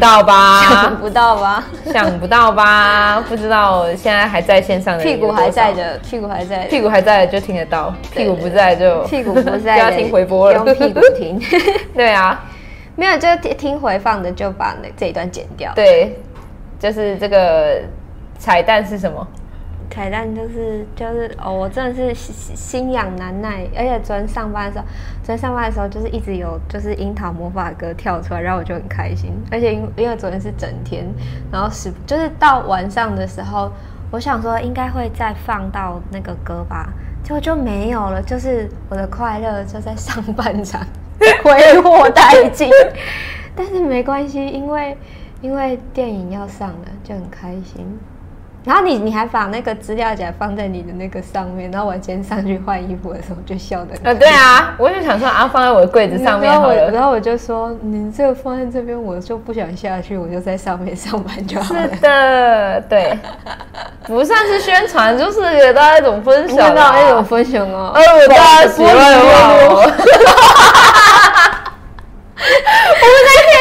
到吧？想不到吧？想不到吧？不知道现在还在线上的屁股还在的，屁股还在，屁股还在就听得到，屁股不在就屁股不在 [laughs] 就要听回播了，用屁股听。[laughs] 对啊，没有就听回放的就把那这一段剪掉。对，就是这个彩蛋是什么？彩蛋就是就是哦，我真的是心心痒难耐，而且昨天上班的时候，昨天上班的时候就是一直有就是樱桃魔法歌跳出来，然后我就很开心。而且因因为昨天是整天，然后是就是到晚上的时候，我想说应该会再放到那个歌吧，结果就没有了。就是我的快乐就在上半场 [laughs] 挥霍殆尽，但是没关系，因为因为电影要上了，就很开心。然后你你还把那个资料夹放在你的那个上面，然后我今天上去换衣服的时候就笑的。呃，对啊，我就想说啊，放在我的柜子上面好了。然后我，然后我就说，你这个放在这边，我就不想下去，我就在上面上班就好了。是的，对，不算是宣传，就是给大家一种分享，一种分享哦。哎，我大家喜欢。我们那天，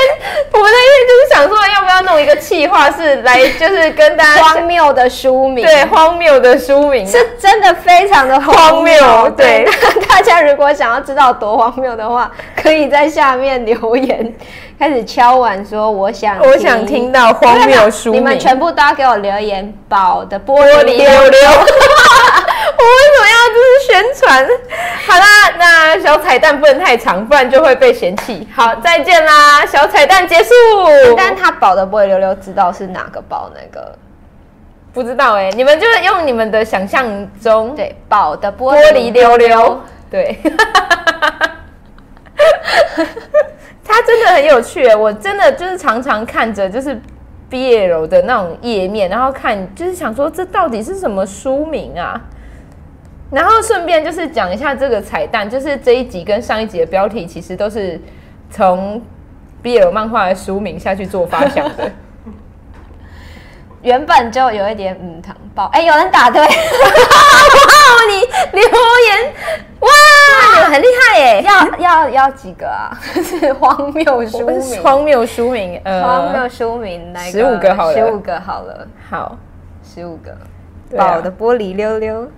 我们那天就是想说，要不要弄一个企划，是来就是跟大家 [laughs] 荒谬的书名，对，荒谬的书名是真的非常的荒谬。[laughs] 对，大家如果想要知道多荒谬的话，可以在下面留言，开始敲碗说我想，[laughs] 我想听到荒谬书名，你们全部都要给我留言，宝的玻璃溜溜。我为什么要就是宣传？好啦，那小彩蛋不能太长，不然就会被嫌弃。好，再见啦，小彩蛋结束。但他保的玻璃溜溜知道是哪个保？那个不知道哎、欸，你们就是用你们的想象中，对，宝的玻玻璃溜溜，对，[laughs] 他真的很有趣、欸，我真的就是常常看着就是 BL 的那种页面，然后看就是想说这到底是什么书名啊？然后顺便就是讲一下这个彩蛋，就是这一集跟上一集的标题其实都是从 BL 漫画的书名下去做发想的。[laughs] 原本就有一点嗯，糖爆哎，有人打对，[laughs] 哇，你留言哇，你们很厉害耶！要要要几个啊？[laughs] 是荒谬书名，荒谬书名，呃，荒谬书名来十五个好了，十五个好了，好，十五个，宝的玻璃溜溜。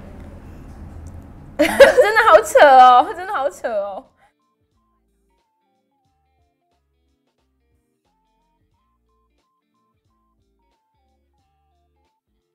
[laughs] 真的好扯哦，真的好扯哦。